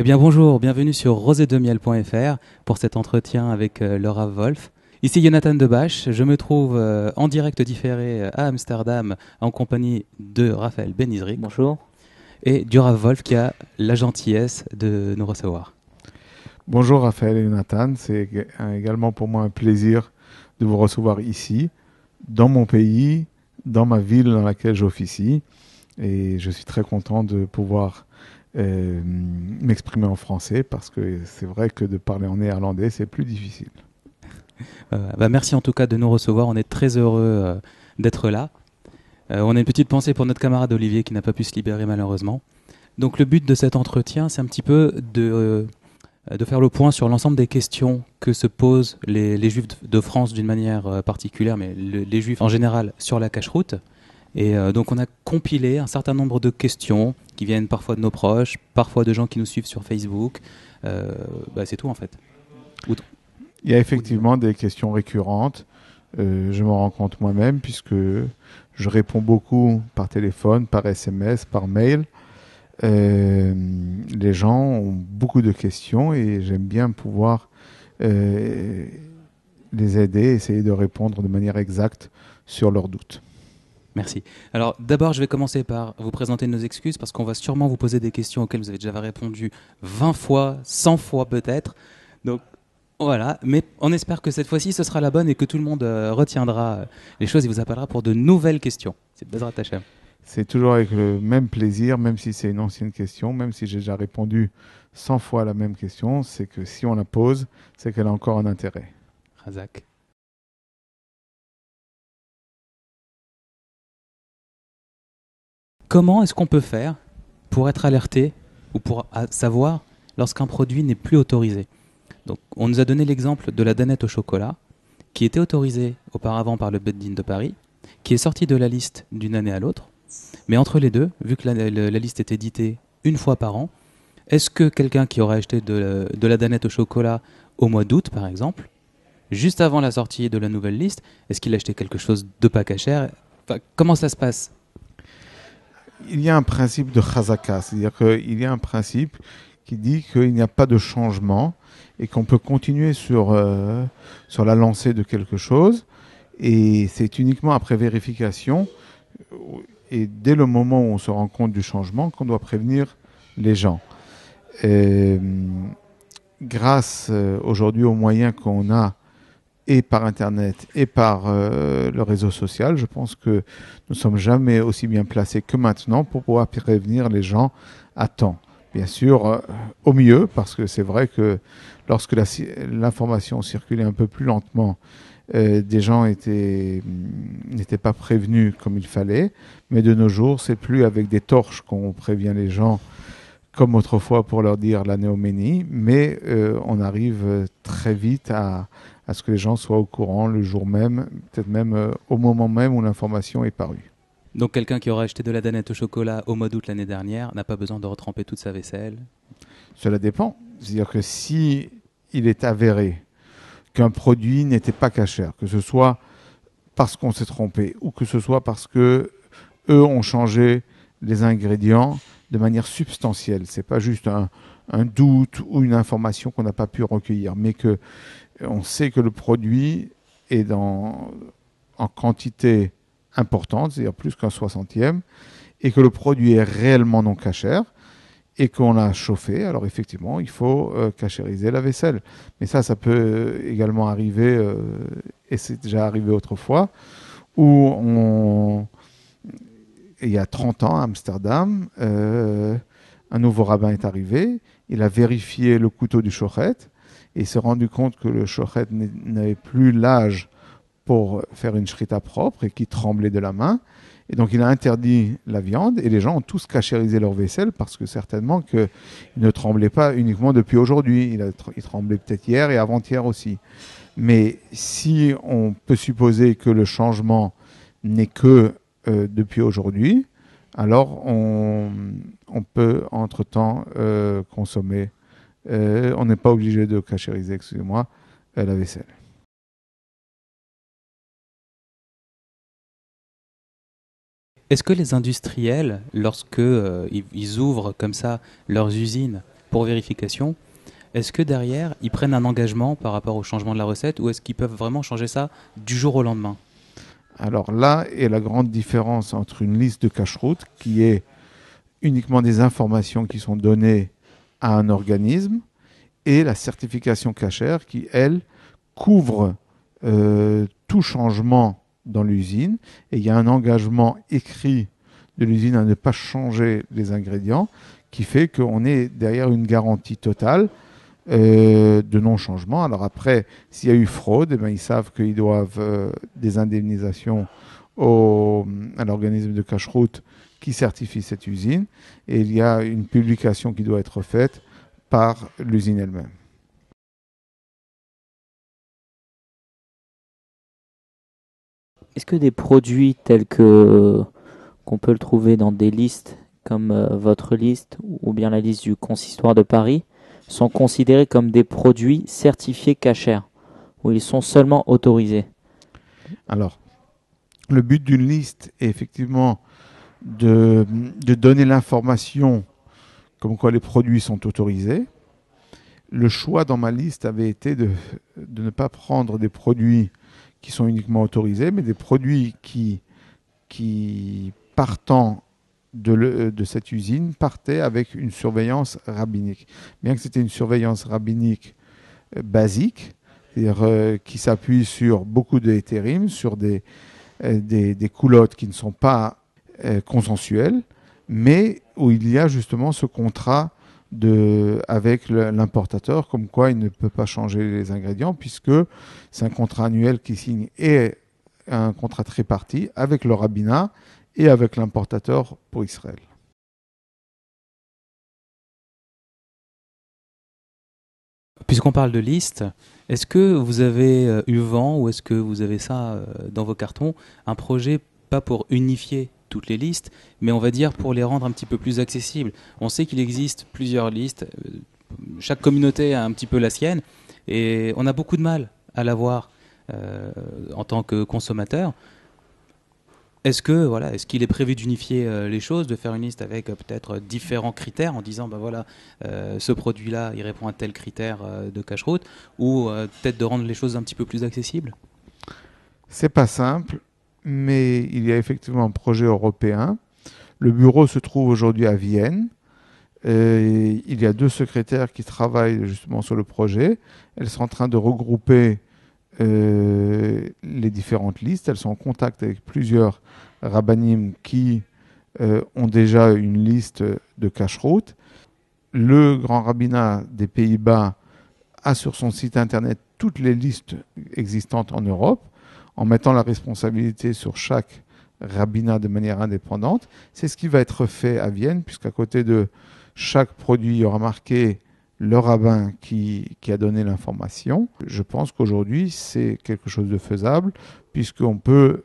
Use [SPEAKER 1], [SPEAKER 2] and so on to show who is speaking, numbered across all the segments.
[SPEAKER 1] Eh bien bonjour, bienvenue sur rosédemiel.fr pour cet entretien avec euh, Laura Wolf. Ici Jonathan Debache, je me trouve euh, en direct différé à Amsterdam en compagnie de Raphaël Benizri.
[SPEAKER 2] Bonjour.
[SPEAKER 1] Et du Rav Wolf qui a la gentillesse de nous recevoir.
[SPEAKER 3] Bonjour Raphaël et Jonathan, c'est également pour moi un plaisir de vous recevoir ici, dans mon pays, dans ma ville dans laquelle j'officie. Et je suis très content de pouvoir euh, m'exprimer en français parce que c'est vrai que de parler en néerlandais, c'est plus difficile.
[SPEAKER 1] Euh, bah, merci en tout cas de nous recevoir. On est très heureux euh, d'être là. on a une petite pensée pour notre camarade Olivier qui n'a pas pu se libérer malheureusement. Donc le but de cet entretien, c'est un petit peu de, de faire le point sur l'ensemble des questions que se posent les, juifs de France d'une manière particulière, mais les juifs en général sur la cache-route. Et euh, donc on a compilé un certain nombre de questions qui viennent parfois de nos proches, parfois de gens qui nous suivent sur Facebook. Euh, bah, c'est tout en fait.
[SPEAKER 3] Il y a effectivement des questions récurrentes. Euh, je m'en rends compte moi-même puisque je réponds beaucoup par téléphone, par SMS, par mail. les gens ont beaucoup de questions et j'aime bien pouvoir les aider, essayer de répondre de manière exacte sur leurs doutes.
[SPEAKER 1] Merci. Alors d'abord, je vais commencer par vous présenter nos excuses parce qu'on va sûrement vous poser des questions auxquelles vous avez déjà répondu 20 fois, 100 fois peut-être. Donc voilà, mais on espère que cette fois-ci ce sera la bonne et que tout le monde euh, retiendra euh, les choses et vous appellera pour de nouvelles questions. C'est Bezrat Hachem.
[SPEAKER 3] C'est toujours avec le même plaisir, même si c'est une ancienne question, même si j'ai déjà répondu 100 fois à la même question, c'est que si on la pose, c'est qu'elle a encore un intérêt.
[SPEAKER 1] Razak. Comment est-ce qu'on peut faire pour être alerté ou pour savoir lorsqu'un produit n'est plus autorisé? Donc, on nous a donné l'exemple de la danette au chocolat, qui était autorisée auparavant par le Beddin de Paris, qui est sortie de la liste d'une année à l'autre. Mais entre les deux, vu que la, liste est éditée une fois par an, est-ce que quelqu'un qui aurait acheté de, la danette au chocolat au mois d'août, par exemple, juste avant la sortie de la nouvelle liste, est-ce qu'il a acheté quelque chose de pas cachère Comment ça se passe?
[SPEAKER 3] Il y a un principe de chazaka, c'est-à-dire qu'il y a un principe qui dit qu'il n'y a pas de changement et qu'on peut continuer sur, euh, sur la lancée de quelque chose. Et c'est uniquement après vérification et dès le moment où on se rend compte du changement qu'on doit prévenir les gens. grâce euh, aujourd'hui aux moyens qu'on a et par Internet et par euh, le réseau social. Je pense que nous ne sommes jamais aussi bien placés que maintenant pour pouvoir prévenir les gens à temps. Bien sûr, euh, au mieux, parce que c'est vrai que lorsque l'information circulait un peu plus lentement, euh, des gens n'étaient pas prévenus comme il fallait. Mais de nos jours, c'est plus avec des torches qu'on prévient les gens comme autrefois pour leur dire la néoménie, mais on arrive très vite à, à ce que les gens soient au courant le jour même, peut-être même euh, au moment même où l'information est parue.
[SPEAKER 1] Donc quelqu'un qui aurait acheté de la danette au chocolat au mois d'août l'année dernière n'a pas besoin de retremper toute sa vaisselle?
[SPEAKER 3] Cela dépend. C'est-à-dire que si il est avéré qu'un produit n'était pas cachère, que ce soit parce qu'on s'est trompé ou que ce soit parce que eux ont changé les ingrédients de manière substantielle, c'est pas juste un, un doute ou une information qu'on n'a pas pu recueillir, mais que on sait que le produit est en quantité importante, c'est-à-dire plus qu'un soixantième, et que le produit est réellement non cachère, et qu'on l'a chauffé, alors effectivement, il faut euh, cachériser la vaisselle. Mais ça, ça peut également arriver, euh, et c'est déjà arrivé autrefois, où il y a 30 ans à Amsterdam, euh, un nouveau rabbin est arrivé, il a vérifié le couteau du chochet, et s'est rendu compte que le shochet n'avait plus l'âge pour faire une shrita propre et qui tremblait de la main. Et donc il a interdit la viande et les gens ont tous cachérisé leur vaisselle parce que certainement qu'il ne tremblait pas uniquement depuis aujourd'hui, il, il tremblait peut-être hier et avant-hier aussi. Mais si on peut supposer que le changement n'est que euh, depuis aujourd'hui, alors on, on peut entre-temps euh, consommer euh, on n'est pas obligé de cachériser, excusez-moi, euh, la vaisselle.
[SPEAKER 1] Est-ce que les industriels, lorsque euh, ils ouvrent comme ça leurs usines pour vérification. Est-ce que derrière, ils prennent un engagement par rapport au changement de la recette ou est-ce qu'ils peuvent vraiment changer ça du jour au lendemain?
[SPEAKER 3] Alors là est la grande différence entre une liste de cache-route qui est uniquement des informations qui sont données à un organisme et la certification cachère qui, elle, couvre euh, tout changement dans l'usine et il y a un engagement écrit de l'usine à ne pas changer les ingrédients qui fait qu'on est derrière une garantie totale euh, de non-changement. Alors après, s'il y a eu fraude, eh ben, ils savent qu'ils doivent euh, des indemnisations à l'organisme de cache-route qui certifie cette usine et il y a une publication qui doit être faite par l'usine elle-même.
[SPEAKER 2] Est-ce que des produits tels que qu'on peut le trouver dans des listes comme euh, votre liste ou bien la liste du consistoire de Paris sont considérés comme des produits certifiés cachers où ils sont seulement autorisés?
[SPEAKER 3] Alors, le but d'une liste est effectivement de, de donner l'information comme quoi les produits sont autorisés. Le choix dans ma liste avait été de, de ne pas prendre des produits qui sont uniquement autorisés, mais des produits qui, qui partant de, le, de cette usine, partaient avec une surveillance rabbinique. Bien que c'était une surveillance rabbinique euh, basique, c'est-à-dire euh, qui s'appuie sur beaucoup de sur des, euh, des, des, coulottes qui ne sont pas euh, consensuelles, mais où il y a justement ce contrat avec l'importateur, comme quoi il ne peut pas changer les ingrédients, puisque c'est un contrat annuel qui signe et un contrat tripartite avec le rabbinat et avec l'importateur pour Israël.
[SPEAKER 1] Puisqu'on parle de liste, est-ce que vous avez euh, eu vent ou est-ce que vous avez ça euh, dans vos cartons, un projet pas pour unifier toutes les listes, mais on va dire pour les rendre un petit peu plus accessibles. On sait qu'il existe plusieurs listes, euh, chaque communauté a un petit peu la sienne, et on a beaucoup de mal à l'avoir euh, en tant que consommateur. Est-ce que voilà, est-ce qu'il est prévu d'unifier euh, les choses, de faire une liste avec euh, peut-être différents critères en disant ben voilà, ce produit-là, il répond à tel critère de cache-route, ou euh, peut-être de rendre les choses un petit peu plus accessibles?
[SPEAKER 3] C'est pas simple, mais il y a effectivement un projet européen. Le bureau se trouve aujourd'hui à Vienne. Il y a deux secrétaires qui travaillent justement sur le projet. Elles sont en train de regrouper euh, les différentes listes. Elles sont en contact avec plusieurs rabbinim qui euh, ont déjà une liste de cache-route. Le grand rabbinat des Pays-Bas a sur son site internet toutes les listes existantes en Europe, en mettant la responsabilité sur chaque rabbinat de manière indépendante. C'est ce qui va être fait à Vienne, puisqu'à côté de chaque produit, il y aura marqué le rabbin qui, qui a donné l'information. Je pense qu'aujourd'hui, c'est quelque chose de faisable, puisqu'on peut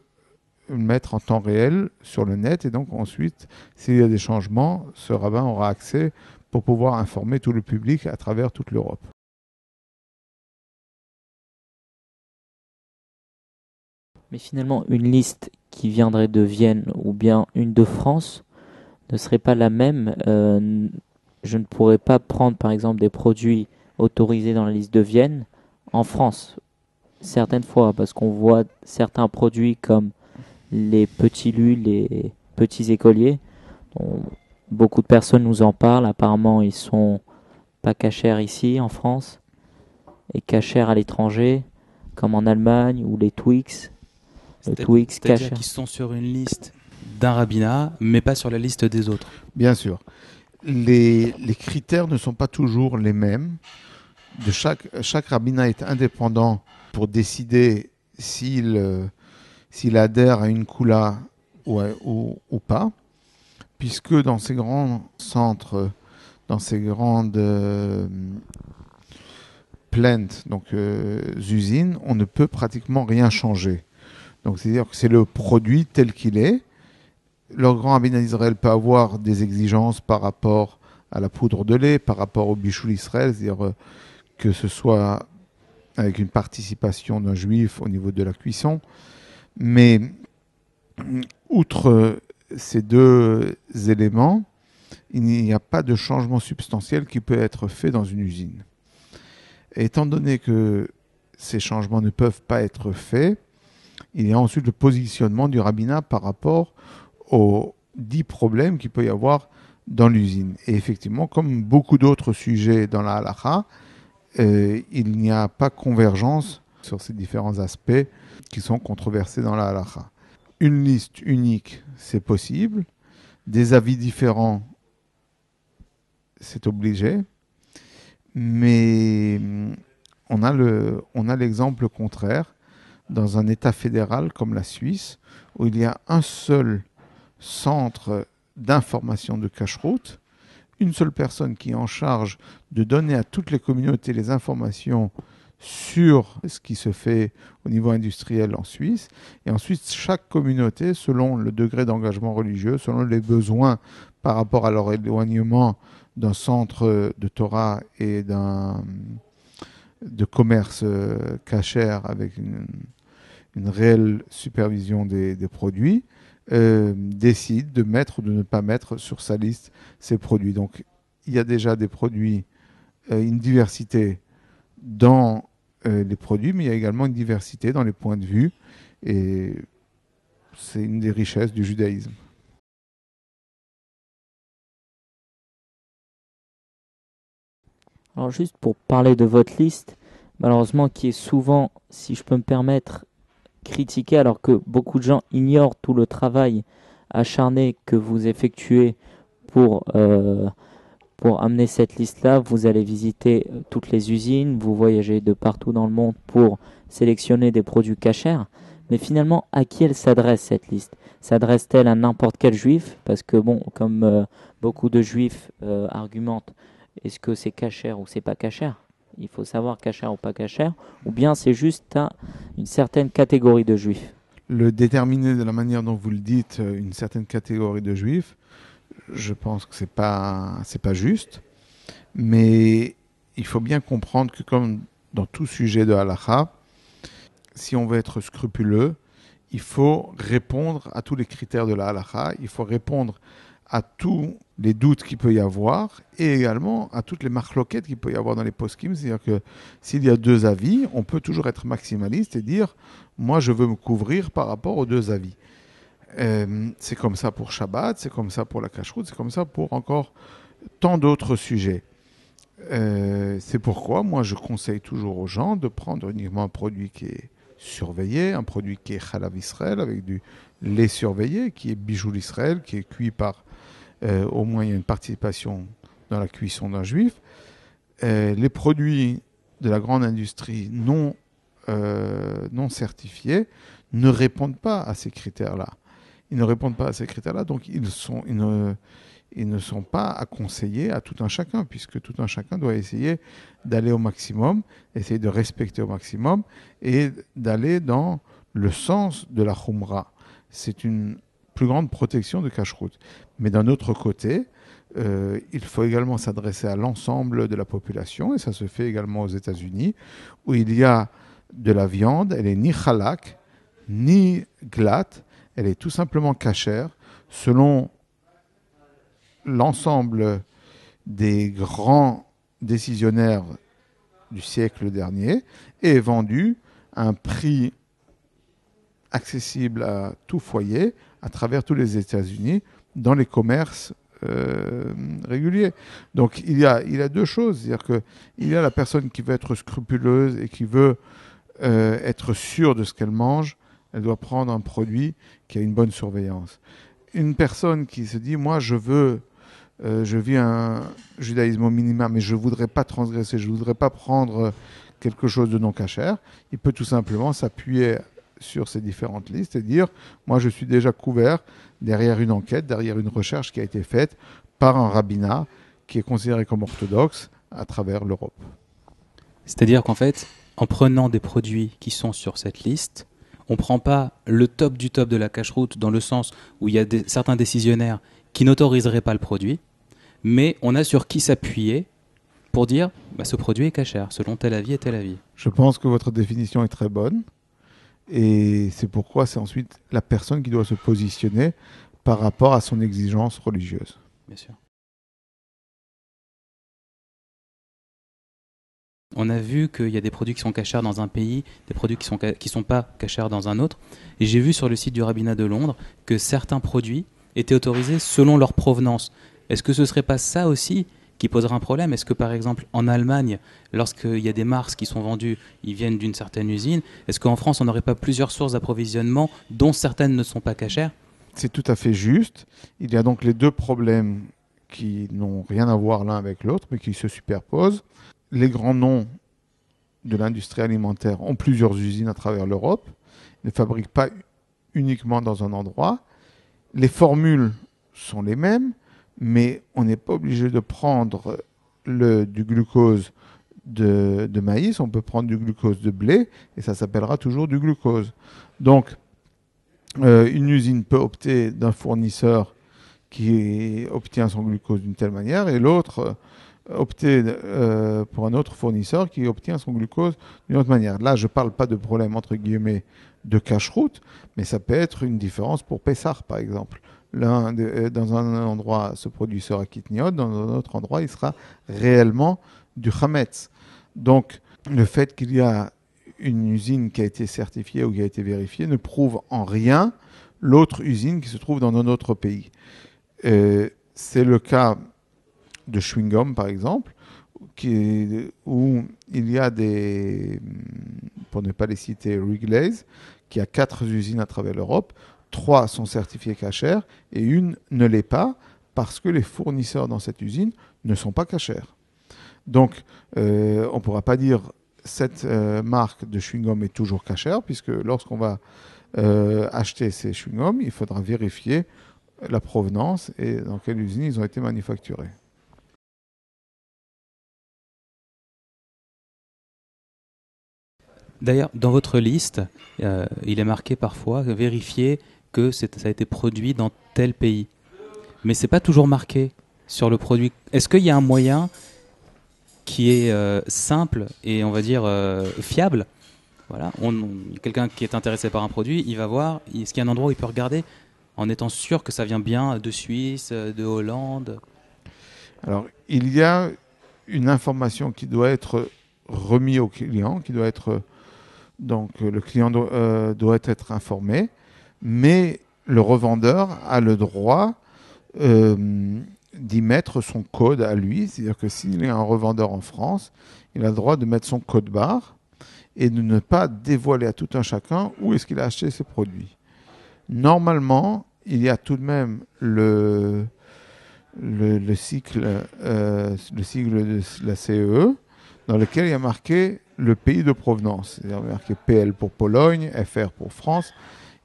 [SPEAKER 3] le mettre en temps réel sur le net, et donc ensuite, s'il y a des changements, ce rabbin aura accès pour pouvoir informer tout le public à travers toute l'Europe.
[SPEAKER 2] Mais finalement, une liste qui viendrait de Vienne ou bien une de France ne serait pas la même. Euh, je ne pourrais pas prendre par exemple des produits autorisés dans la liste de Vienne en France. Certaines fois, parce qu'on voit certains produits comme les petits lus, les petits écoliers. dont beaucoup de personnes nous en parlent. Apparemment, ils sont pas cachers ici en France et cachers à l'étranger, comme en Allemagne ou les Twix. Twix
[SPEAKER 1] C'est-à-dire
[SPEAKER 2] caché.
[SPEAKER 1] qu'ils sont sur une liste d'un rabbinat, mais pas sur la liste des autres.
[SPEAKER 3] Bien sûr. Les, les critères ne sont pas toujours les mêmes. De chaque, chaque rabbinat est indépendant pour décider s'il euh, s'il adhère à une kula ou, à- ou, ou pas, puisque dans ces grands centres, dans ces grandes euh, plaintes, donc euh, usines, on ne peut pratiquement rien changer. Donc c'est-à-dire que c'est le produit tel qu'il est. Leur grand rabbinat d'Israël peut avoir des exigences par rapport à la poudre de lait, par rapport au bichou d'Israël, c'est-à-dire euh, que ce soit avec une participation d'un juif au niveau de la cuisson. Mais outre euh, ces deux éléments, il n'y a pas de changement substantiel qui peut être fait dans une usine. Étant donné que ces changements ne peuvent pas être faits, il y a ensuite le positionnement du rabbinat par rapport aux dix problèmes qu'il peut y avoir dans l'usine. Et effectivement, comme beaucoup d'autres sujets dans la halakha, euh, il n'y a pas convergence sur ces différents aspects qui sont controversés dans la halakha. Une liste unique, c'est possible. Des avis différents, c'est obligé. Mais le, on a l'exemple contraire dans un État fédéral comme la Suisse, où il y a un seul centre d'information de cache-route, une seule personne qui est en charge de donner à toutes les communautés les informations sur ce qui se fait au niveau industriel en Suisse. Et ensuite, chaque communauté, selon le degré d'engagement religieux, selon les besoins par rapport à leur éloignement d'un centre de Torah et d'un de commerce euh, cachère avec une, une réelle supervision des, produits, euh, décide de mettre ou de ne pas mettre sur sa liste ces produits. Donc il y a déjà des produits, euh, une diversité dans euh, les produits, mais il y a également une diversité dans les points de vue. Et c'est une des richesses du judaïsme.
[SPEAKER 2] Alors juste pour parler de votre liste, malheureusement qui est souvent, si je peux me permettre, critiquée alors que beaucoup de gens ignorent tout le travail acharné que vous effectuez pour, euh, amener cette liste-là. Vous allez visiter euh, toutes les usines, vous voyagez de partout dans le monde pour sélectionner des produits cachers. Mais finalement, à qui elle s'adresse cette liste? S'adresse-t-elle à n'importe quel juif? Parce que bon, comme euh, beaucoup de juifs argumentent, est-ce que c'est cachère ou c'est pas cachère? Il faut savoir cachère ou pas cachère, ou bien c'est juste une certaine catégorie de juifs.
[SPEAKER 3] Le déterminer de la manière dont vous le dites, euh, une certaine catégorie de juifs, je pense que c'est pas pas juste, mais il faut bien comprendre que comme dans tout sujet de halakha, si on veut être scrupuleux, il faut répondre à tous les critères de la halakha, il faut répondre à tous les doutes qu'il peut y avoir et également à toutes les marloquettes qu'il peut y avoir dans les poskim. C'est-à-dire que s'il y a deux avis, on peut toujours être maximaliste et dire moi je veux me couvrir par rapport aux deux avis. Euh, c'est comme ça pour Shabbat, c'est comme ça pour la cacheroute, c'est comme ça pour encore tant d'autres sujets. Euh, c'est pourquoi moi je conseille toujours aux gens de prendre uniquement un produit qui est surveillé, un produit qui est Chalav Israël avec du lait surveillé, qui est bijou Israël, qui est cuit par euh, au moins il y a une participation dans la cuisson d'un juif. Euh, les produits de la grande industrie non, euh, non certifiés ne répondent pas à ces critères-là. Ils ne répondent pas à ces critères-là, donc ils, sont, ils, ne, ils ne sont pas à conseiller à tout un chacun, puisque tout un chacun doit essayer d'aller au maximum, essayer de respecter au maximum et d'aller dans le sens de la khumra. C'est une plus grande protection de cache-route. Mais d'un autre côté, euh, il faut également s'adresser à l'ensemble de la population, et ça se fait également aux États-Unis, où il y a de la viande, elle est ni halak, ni glatte, elle est tout simplement cachère, selon l'ensemble des grands décisionnaires du siècle dernier, et est vendue à un prix accessible à tout foyer à travers tous les États-Unis dans les commerces euh, réguliers. Donc il y, a, il y a deux choses, c'est-à-dire y a la personne qui veut être scrupuleuse et qui veut euh, être sûre de ce qu'elle mange, elle doit prendre un produit qui a une bonne surveillance. Une personne qui se dit, moi je veux, euh, je vis un judaïsme au minimum, mais je ne voudrais pas transgresser, je ne voudrais pas prendre quelque chose de non cachère, il peut tout simplement s'appuyer sur ces différentes listes et dire, moi je suis déjà couvert derrière une enquête, derrière une recherche qui a été faite par un rabbinat qui est considéré comme orthodoxe à travers l'Europe.
[SPEAKER 1] C'est-à-dire qu'en fait, en prenant des produits qui sont sur cette liste, on ne prend pas le top du top de la cache-route dans le sens où il y a des, certains décisionnaires qui n'autoriseraient pas le produit, mais on a sur qui s'appuyer pour dire bah, ce produit est cachère, selon tel avis et tel avis.
[SPEAKER 3] Je pense que votre définition est très bonne. Et c'est pourquoi c'est ensuite la personne qui doit se positionner par rapport à son exigence religieuse.
[SPEAKER 1] Bien sûr. On a vu qu'il y a des produits qui sont cachards dans un pays, des produits qui ne sont, qui sont pas cachards dans un autre. Et j'ai vu sur le site du rabbinat de Londres que certains produits étaient autorisés selon leur provenance. Est-ce que ce ne serait pas ça aussi qui posera un problème Est-ce que par exemple en Allemagne, lorsqu'il y a des Mars qui sont vendus, ils viennent d'une certaine usine, est-ce qu'en France on n'aurait pas plusieurs sources d'approvisionnement dont certaines ne sont pas cachères?
[SPEAKER 3] C'est tout à fait juste. Il y a donc les deux problèmes qui n'ont rien à voir l'un avec l'autre, mais qui se superposent. Les grands noms de l'industrie alimentaire ont plusieurs usines à travers l'Europe, ne fabriquent pas uniquement dans un endroit. Les formules sont les mêmes, mais on n'est pas obligé de prendre du glucose de, de, maïs, on peut prendre du glucose de blé, et ça s'appellera toujours du glucose. Donc, euh, une usine peut opter d'un fournisseur qui obtient son glucose d'une telle manière, et l'autre euh, opter euh, pour un autre fournisseur qui obtient son glucose d'une autre manière. Là, je ne parle pas de problème entre guillemets de cache-route, mais ça peut être une différence pour Pessar, par exemple. Euh, dans un endroit, ce produit sera kitniot, dans un autre endroit, il sera réellement du chametz. Donc, le fait qu'il y a une usine qui a été certifiée ou qui a été vérifiée ne prouve en rien l'autre usine qui se trouve dans un autre pays. Euh, c'est le cas de chewing-gum, par exemple, où il y a des, pour ne pas les citer, Wrigley's, qui a quatre usines à travers l'Europe. Trois sont certifiées cachères et une ne l'est pas parce que les fournisseurs dans cette usine ne sont pas cachères. Donc, euh, on ne pourra pas dire cette euh, marque de chewing-gum est toujours cachère, puisque lorsqu'on va acheter ces chewing-gums, il faudra vérifier la provenance et dans quelle usine ils ont été manufacturés.
[SPEAKER 1] D'ailleurs, dans votre liste, euh, il est marqué parfois vérifier que ça a été produit dans tel pays. Mais c'est pas toujours marqué sur le produit. Est-ce qu'il y a un moyen qui est euh, simple et on va dire euh, fiable? Voilà, quelqu'un qui est intéressé par un produit, il va voir. Est-ce qu'il y a un endroit où il peut regarder en étant sûr que ça vient bien de Suisse, de Hollande?
[SPEAKER 3] Alors, il y a une information qui doit être remise au client, qui doit être donc le client euh, doit, être informé, mais le revendeur a le droit euh, d'y mettre son code à lui, c'est-à-dire que s'il est un revendeur en France, il a le droit de mettre son code barre et de ne pas dévoiler à tout un chacun où est-ce qu'il a acheté ses produits. Normalement, il y a tout de même le, le, cycle, euh, le cycle de la CE e, dans lequel il y a marqué le pays de provenance. A marqué PL pour Pologne, FR pour France,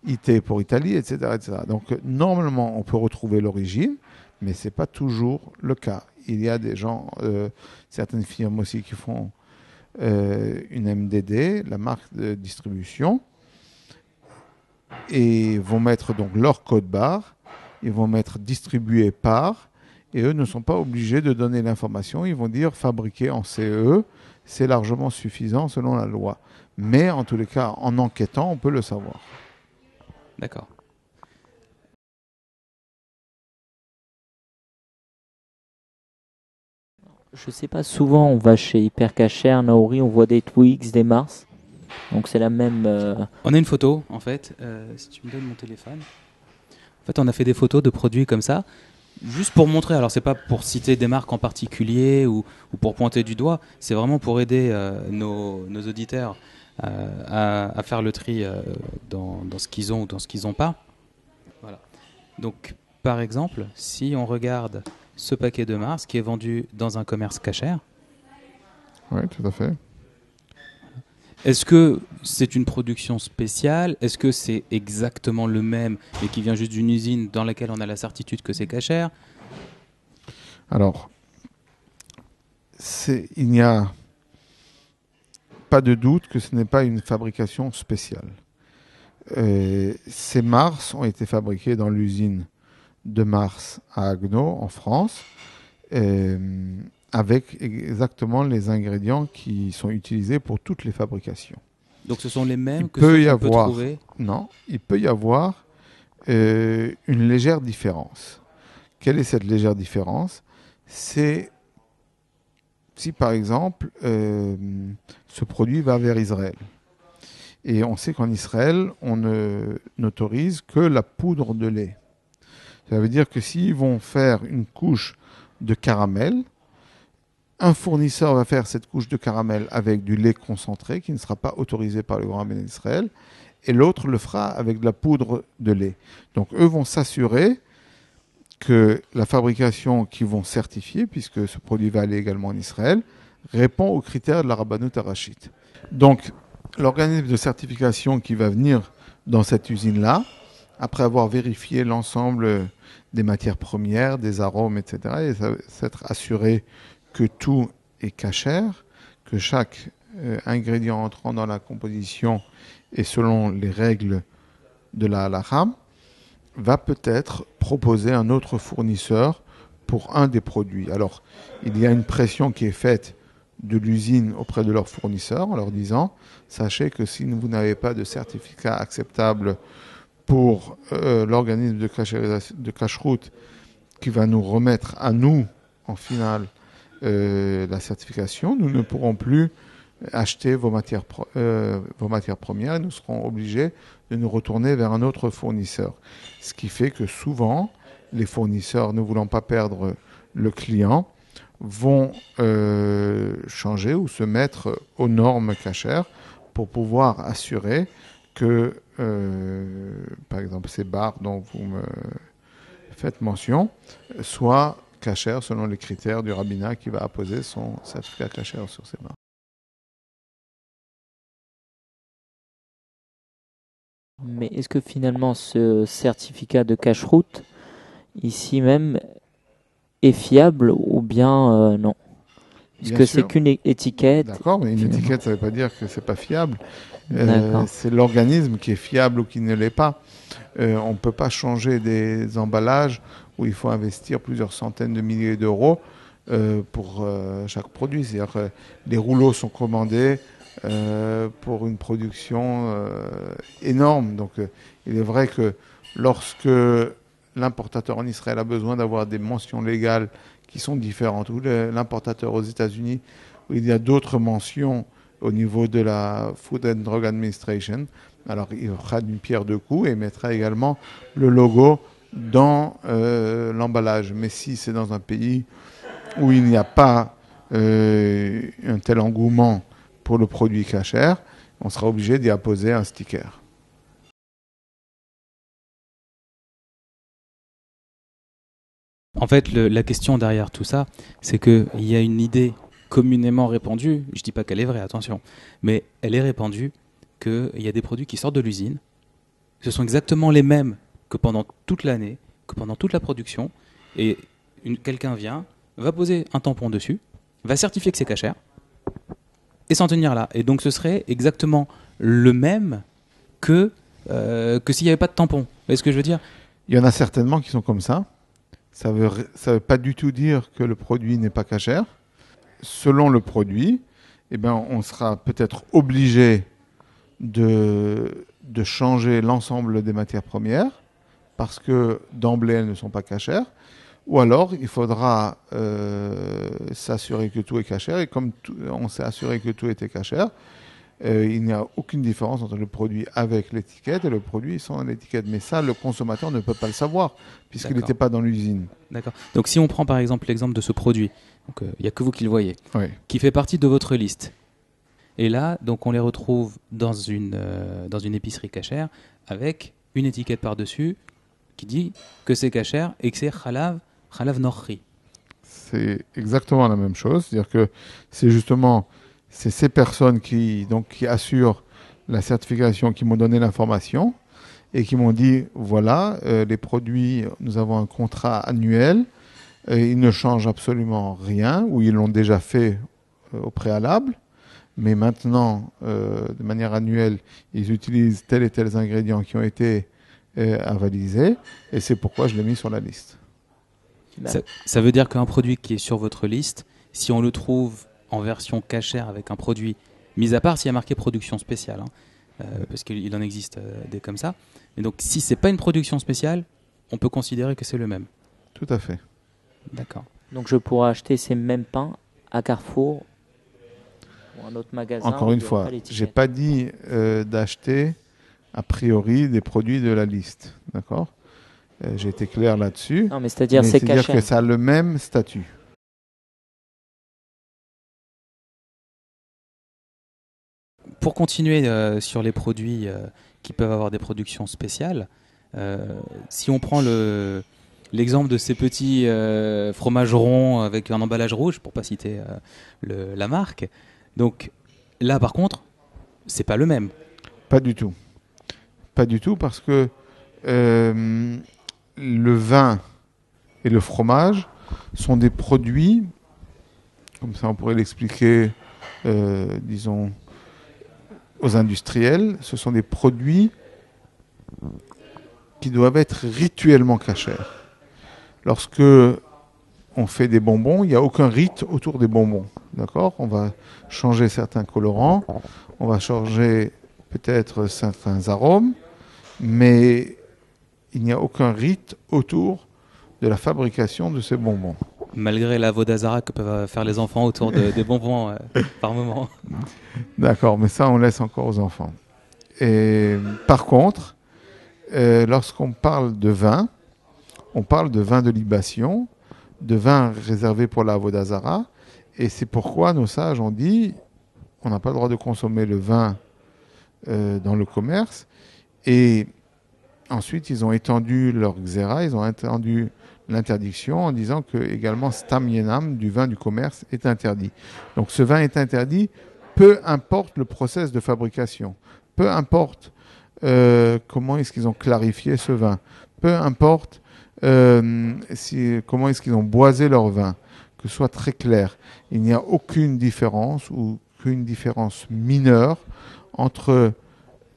[SPEAKER 3] IT pour Italie, etc. etc. Donc normalement, on peut retrouver l'origine, mais ce n'est pas toujours le cas. Il y a des gens, euh, certaines firmes aussi qui font euh, une MDD, la marque de distribution, et vont mettre donc leur code barre, ils vont mettre distribué par, et eux ne sont pas obligés de donner l'information, ils vont dire fabriqué en CE, c'est largement suffisant selon la loi. Mais en tous les cas, en enquêtant, on peut le savoir.
[SPEAKER 1] D'accord.
[SPEAKER 2] Je sais pas, souvent on va chez Hypercacher, Naori, on voit des Twix, des Mars. Donc c'est la même. Euh,
[SPEAKER 1] on a une photo en fait. Euh, si tu me donnes mon téléphone. En fait, on a fait des photos de produits comme ça, juste pour montrer. Alors c'est pas pour citer des marques en particulier ou, pour pointer du doigt. C'est vraiment pour aider euh, nos, auditeurs à, faire le tri dans, ce qu'ils ont ou dans ce qu'ils n'ont pas. Voilà. Donc par exemple, si on regarde ce paquet de Mars qui est vendu dans un commerce cachère.
[SPEAKER 3] Oui, tout à fait.
[SPEAKER 1] Est-ce que c'est une production spéciale? Est-ce que c'est exactement le même et qui vient juste d'une usine dans laquelle on a la certitude que c'est cachère?
[SPEAKER 3] Alors, il n'y a pas de doute que ce n'est pas une fabrication spéciale. Euh, ces Mars ont été fabriqués dans l'usine de Mars à Agno, en France. Euh, avec exactement les ingrédients qui sont utilisés pour toutes les fabrications.
[SPEAKER 1] Donc ce sont les mêmes que peut y avoir, peut trouver
[SPEAKER 3] Non, il peut y avoir euh, une légère différence. Quelle est cette légère différence? C'est si par exemple euh, ce produit va vers Israël, et on sait qu'en Israël, on n'autorise que la poudre de lait. Ça veut dire que s'ils vont faire une couche de caramel, un fournisseur va faire cette couche de caramel avec du lait concentré qui ne sera pas autorisé par le Grand Rabbin d'Israël, et l'autre le fera avec de la poudre de lait. Donc eux vont s'assurer que la fabrication qu'ils vont certifier, puisque ce produit va aller également en Israël, répond aux critères de la Rabbanut Arachite. Donc l'organisme de certification qui va venir dans cette usine-là, après avoir vérifié l'ensemble des matières premières, des arômes, etc., et s'être assuré que tout est cachère, que chaque euh, ingrédient entrant dans la composition est selon les règles de la halakha, va peut-être proposer un autre fournisseur pour un des produits. Alors, il y a une pression qui est faite de l'usine auprès de leurs fournisseurs en leur disant, sachez que si vous n'avez pas de certificat acceptable pour euh, l'organisme de, de cache-route qui va nous remettre à nous, en finale, euh, la certification, nous ne pourrons plus acheter euh, vos matières premières et nous serons obligés de nous retourner vers un autre fournisseur. Ce qui fait que souvent, les fournisseurs, ne voulant pas perdre le client, vont euh, changer ou se mettre aux normes cachères pour pouvoir assurer que, par exemple, ces barres dont vous me faites mention soient cachère selon les critères du rabbinat qui va apposer son certificat cachère sur ses mains.
[SPEAKER 2] Mais est-ce que finalement ce certificat de cache-route, ici même, est fiable ou bien euh, non Est-ce que c'est qu'une étiquette
[SPEAKER 3] D'accord, mais une étiquette, ça ne veut pas dire que c'est pas fiable. Euh, c'est l'organisme qui est fiable ou qui ne l'est pas. Euh, on ne peut pas changer des emballages où il faut investir plusieurs centaines de milliers d'euros pour chaque produit. C'est-à-dire que les rouleaux sont commandés pour une production énorme. Donc il est vrai que lorsque l'importateur en Israël a besoin d'avoir des mentions légales qui sont différentes, l'importateur aux États-Unis, où il y a d'autres mentions au niveau de la Food and Drug Administration, alors il fera d'une pierre deux coups et mettra également le logo dans euh, l'emballage. Mais si c'est dans un pays où il n'y a pas euh, un tel engouement pour le produit cachère, on sera obligé d'y apposer un sticker.
[SPEAKER 1] En fait, la question derrière tout ça, c'est qu'il y a une idée communément répandue, je ne dis pas qu'elle est vraie, attention, mais elle est répandue qu'il y a des produits qui sortent de l'usine, ce sont exactement les mêmes que pendant toute l'année, que pendant toute la production, et quelqu'un vient, va poser un tampon dessus, va certifier que c'est cachère, et s'en tenir là. Et donc ce serait exactement le même que, euh, que s'il n'y avait pas de tampon. Vous voyez ce que je veux dire?
[SPEAKER 3] Il y en a certainement qui sont comme ça. Ça ne veut, pas du tout dire que le produit n'est pas cachère. Selon le produit, eh ben, on sera peut-être obligé de, de changer l'ensemble des matières premières parce que d'emblée elles ne sont pas cachères, ou alors il faudra euh, s'assurer que tout est cachère, et comme on s'est assuré que tout était cachère, euh, il n'y a aucune différence entre le produit avec l'étiquette et le produit sans l'étiquette. Mais ça, le consommateur ne peut pas le savoir, puisqu'il n'était pas dans l'usine.
[SPEAKER 1] D'accord. Donc si on prend par exemple l'exemple de ce produit, euh, il n'y a que vous qui le voyez, qui fait partie de votre liste. Et là, donc on les retrouve dans une, dans une épicerie cachère avec une étiquette par-dessus qui dit que c'est cachère et que c'est khalav, khalav norri.
[SPEAKER 3] C'est exactement la même chose, c'est-à-dire que c'est justement c'est ces personnes qui donc qui assurent la certification qui m'ont donné l'information et qui m'ont dit voilà euh, les produits nous avons un contrat annuel ils ne changent absolument rien ou ils l'ont déjà fait euh, au préalable mais maintenant euh, de manière annuelle ils utilisent tels et tels ingrédients qui ont été avalisé et c'est pourquoi je l'ai mis sur la liste.
[SPEAKER 1] Ça, veut dire qu'un produit qui est sur votre liste, si on le trouve en version cachère avec un produit, mis à part s'il y a marqué production spéciale, hein, euh, parce qu'il en existe euh, des comme ça, mais donc si c'est pas une production spéciale, on peut considérer que c'est le même.
[SPEAKER 3] Tout à fait.
[SPEAKER 1] D'accord.
[SPEAKER 2] Donc je pourrais acheter ces mêmes pains à Carrefour ou un autre magasin.
[SPEAKER 3] Encore une fois, j'ai pas dit euh, d'acheter a priori des produits de la liste. D'accord? Euh, J'ai été clair là-dessus.
[SPEAKER 2] Non, mais c'est-à-dire c'est
[SPEAKER 3] que ça a le même statut.
[SPEAKER 1] Pour continuer euh, sur les produits euh, qui peuvent avoir des productions spéciales, euh, si on prend le l'exemple de ces petits fromages ronds avec un emballage rouge, pour pas citer la marque, donc là par contre, c'est pas le même.
[SPEAKER 3] Pas du tout. Pas du tout parce que le vin et le fromage sont des produits, comme ça on pourrait l'expliquer, disons, aux industriels, ce sont des produits qui doivent être rituellement cachers. Lorsque on fait des bonbons, il n'y a aucun rite autour des bonbons. D'accord? On va changer certains colorants, on va changer peut-être certains arômes, mais il n'y a aucun rite autour de la fabrication de ces bonbons.
[SPEAKER 1] Malgré la vodazara que peuvent faire les enfants autour de- des bonbons euh, par moment.
[SPEAKER 3] D'accord, mais ça, on laisse encore aux enfants. Et par contre, euh, lorsqu'on parle de vin, on parle de vin de libation, de vin réservé pour la Vodazara, et c'est pourquoi nos sages ont dit on n'a pas le droit de consommer le vin euh, dans le commerce. Et ensuite, ils ont étendu leur xéra, ils ont étendu l'interdiction en disant que également stam yenam, du vin du commerce, est interdit. Donc ce vin est interdit peu importe le process de fabrication, peu importe euh, comment est-ce qu'ils ont clarifié ce vin, peu importe euh, comment est-ce qu'ils ont boisé leur vin, que ce soit très clair. Il n'y a aucune différence ou qu'une différence mineure entre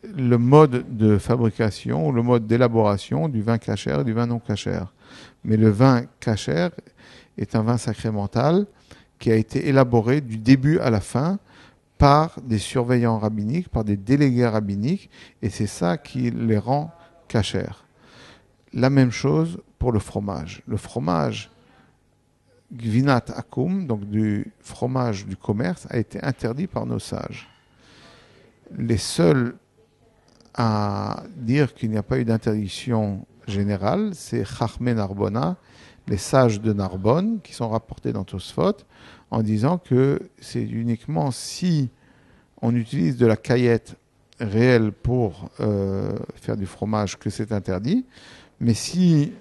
[SPEAKER 3] le mode de fabrication ou le mode d'élaboration du vin cachère et du vin non cachère. Mais le vin cachère est un vin sacramental qui a été élaboré du début à la fin par des surveillants rabbiniques, par des délégués rabbiniques, et c'est ça qui les rend cachères. La même chose pour le fromage. Le fromage Gvinat Akum, donc du fromage du commerce, a été interdit par nos sages. Les seuls à dire qu'il n'y a pas eu d'interdiction générale, c'est Chachmé Narbona, les sages de Narbonne, qui sont rapportés dans Tosfot, en disant que c'est uniquement si on utilise de la caillette réelle pour euh, faire du fromage que c'est interdit. Mais si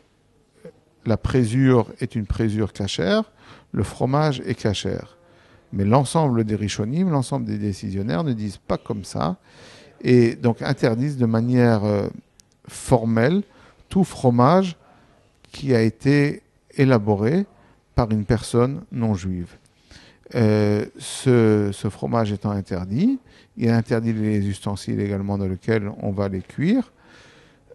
[SPEAKER 3] la présure est une présure cachère, le fromage est cachère. Mais l'ensemble des rishonim, l'ensemble des décisionnaires ne disent pas comme ça et donc interdisent de manière euh, formelle tout fromage qui a été élaboré par une personne non juive. Euh, ce, fromage étant interdit, il interdit les ustensiles également dans lesquels on va les cuire.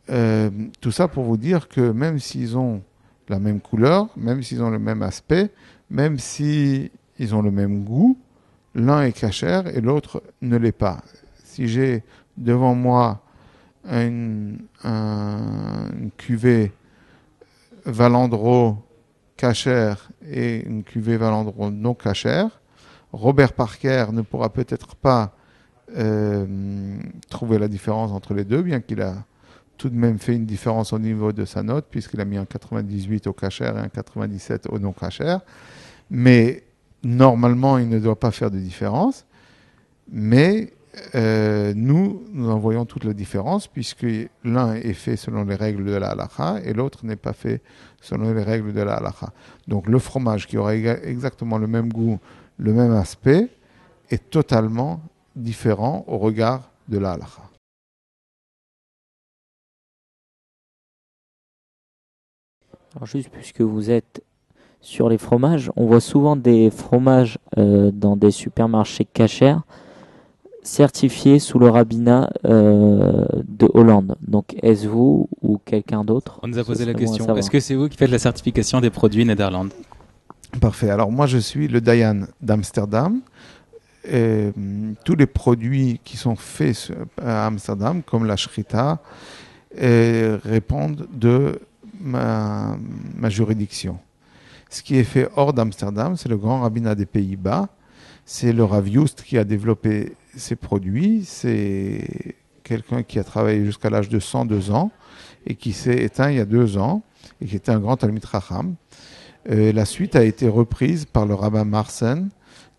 [SPEAKER 3] Euh, tout ça pour vous dire que même s'ils ont la même couleur, même s'ils ont le même aspect, même s'ils ont le même goût, l'un est cachère et l'autre ne l'est pas. Si j'ai devant moi une, un- une cuvée Valandro cachère et une cuvée Valandro non cachère, Robert Parker ne pourra peut-être pas euh, trouver la différence entre les deux, bien qu'il a tout de même fait une différence au niveau de sa note, puisqu'il a mis un 98 au cachère et un 97 au non cachère. Mais normalement, il ne doit pas faire de différence. Mais euh, nous, nous en voyons toute la différence, puisque l'un est fait selon les règles de la halakha et l'autre n'est pas fait selon les règles de la halakha. Donc le fromage qui aura exactement le même goût, le même aspect, est totalement différent au regard de la halakha.
[SPEAKER 2] Alors juste puisque vous êtes sur les fromages, on voit souvent des fromages euh, dans des supermarchés cachers certifiés sous le rabbinat euh, de Hollande. Donc est-ce vous ou quelqu'un d'autre?
[SPEAKER 1] On nous a posé la
[SPEAKER 2] bon
[SPEAKER 1] question. Est-ce que c'est vous qui faites la certification des produits Netherlands
[SPEAKER 3] Parfait. Alors moi, je suis le Dayan d'Amsterdam. Et, hum, tous les produits qui sont faits à Amsterdam, comme la shrita, répondent de ma, ma juridiction. Ce qui est fait hors d'Amsterdam, c'est le grand rabbinat des Pays-Bas. C'est le Rav Just qui a développé ces produits. C'est quelqu'un qui a travaillé jusqu'à l'âge de 102 ans et qui s'est éteint il y a deux ans et qui était un grand Talmud Raham. Euh, la suite a été reprise par le rabbin Marsen,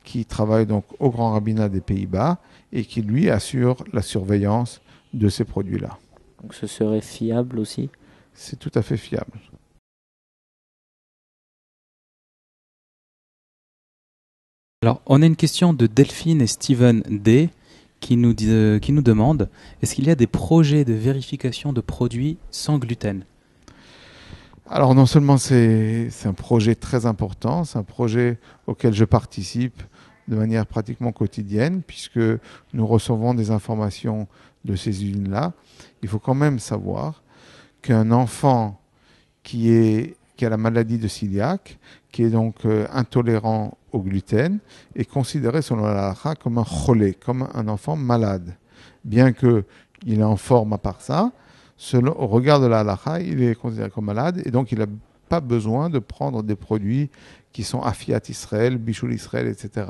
[SPEAKER 3] qui travaille donc au Grand Rabbinat des Pays-Bas et qui lui assure la surveillance de ces produits-là.
[SPEAKER 2] Donc ce serait fiable aussi?
[SPEAKER 3] C'est tout à fait fiable.
[SPEAKER 1] Alors, on a une question de Delphine et Steven D qui nous, euh, qui nous demandent est-ce qu'il y a des projets de vérification de produits sans gluten?
[SPEAKER 3] Alors non seulement c'est un projet très important, c'est un projet auquel je participe de manière pratiquement quotidienne, puisque nous recevons des informations de ces usines-là. Il faut quand même savoir qu'un enfant qui, est, qui a la maladie de celiac, qui est donc euh, intolérant au gluten, est considéré selon la comme un cholé, comme un enfant malade. Bien qu'il est en forme à part ça, selon, au regard de la halakha, il est considéré comme malade et donc il n'a pas besoin de prendre des produits qui sont Afiat Israël, Bichoul Israël, etc.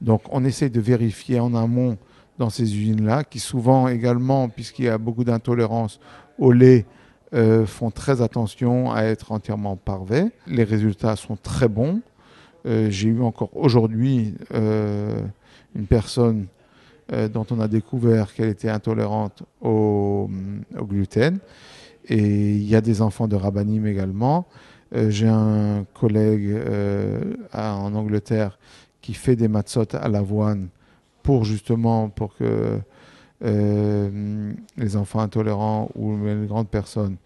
[SPEAKER 3] Donc on essaie de vérifier en amont dans ces usines-là, qui souvent également, puisqu'il y a beaucoup d'intolérance au lait, euh, font très attention à être entièrement parvés. Les résultats sont très bons. Euh, j'ai eu encore aujourd'hui euh, une personne dont on a découvert qu'elle était intolérante au, gluten. Et il y a des enfants de Rabbanim également. J'ai un collègue en Angleterre qui fait des matzot à l'avoine pour justement pour que les enfants intolérants ou les grandes personnes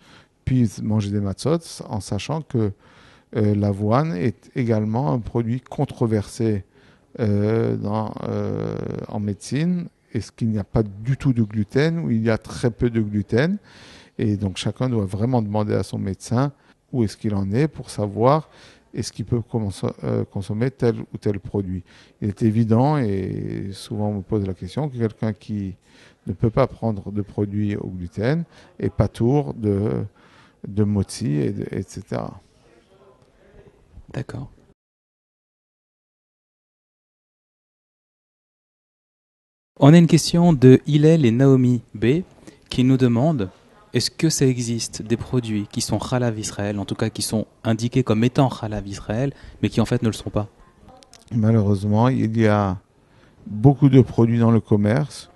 [SPEAKER 3] puissent manger des matzot en sachant que l'avoine est également un produit controversé euh, euh, en médecine est-ce qu'il n'y a pas du tout de gluten ou il y a très peu de gluten. Et donc chacun doit vraiment demander à son médecin où est-ce qu'il en est pour savoir est-ce qu'il peut euh, consommer tel ou tel produit. Il est évident, et souvent on me pose la question, que quelqu'un qui ne peut pas prendre de produits au gluten est pas tour de, de moti, et etc.
[SPEAKER 1] D'accord. On a une question de Hillel et Naomi B qui nous demandent est-ce que ça existe des produits qui sont Khalav Israël, en tout cas qui sont indiqués comme étant Khalav Israël, mais qui en fait ne le sont pas?
[SPEAKER 3] Malheureusement, il y a beaucoup de produits dans le commerce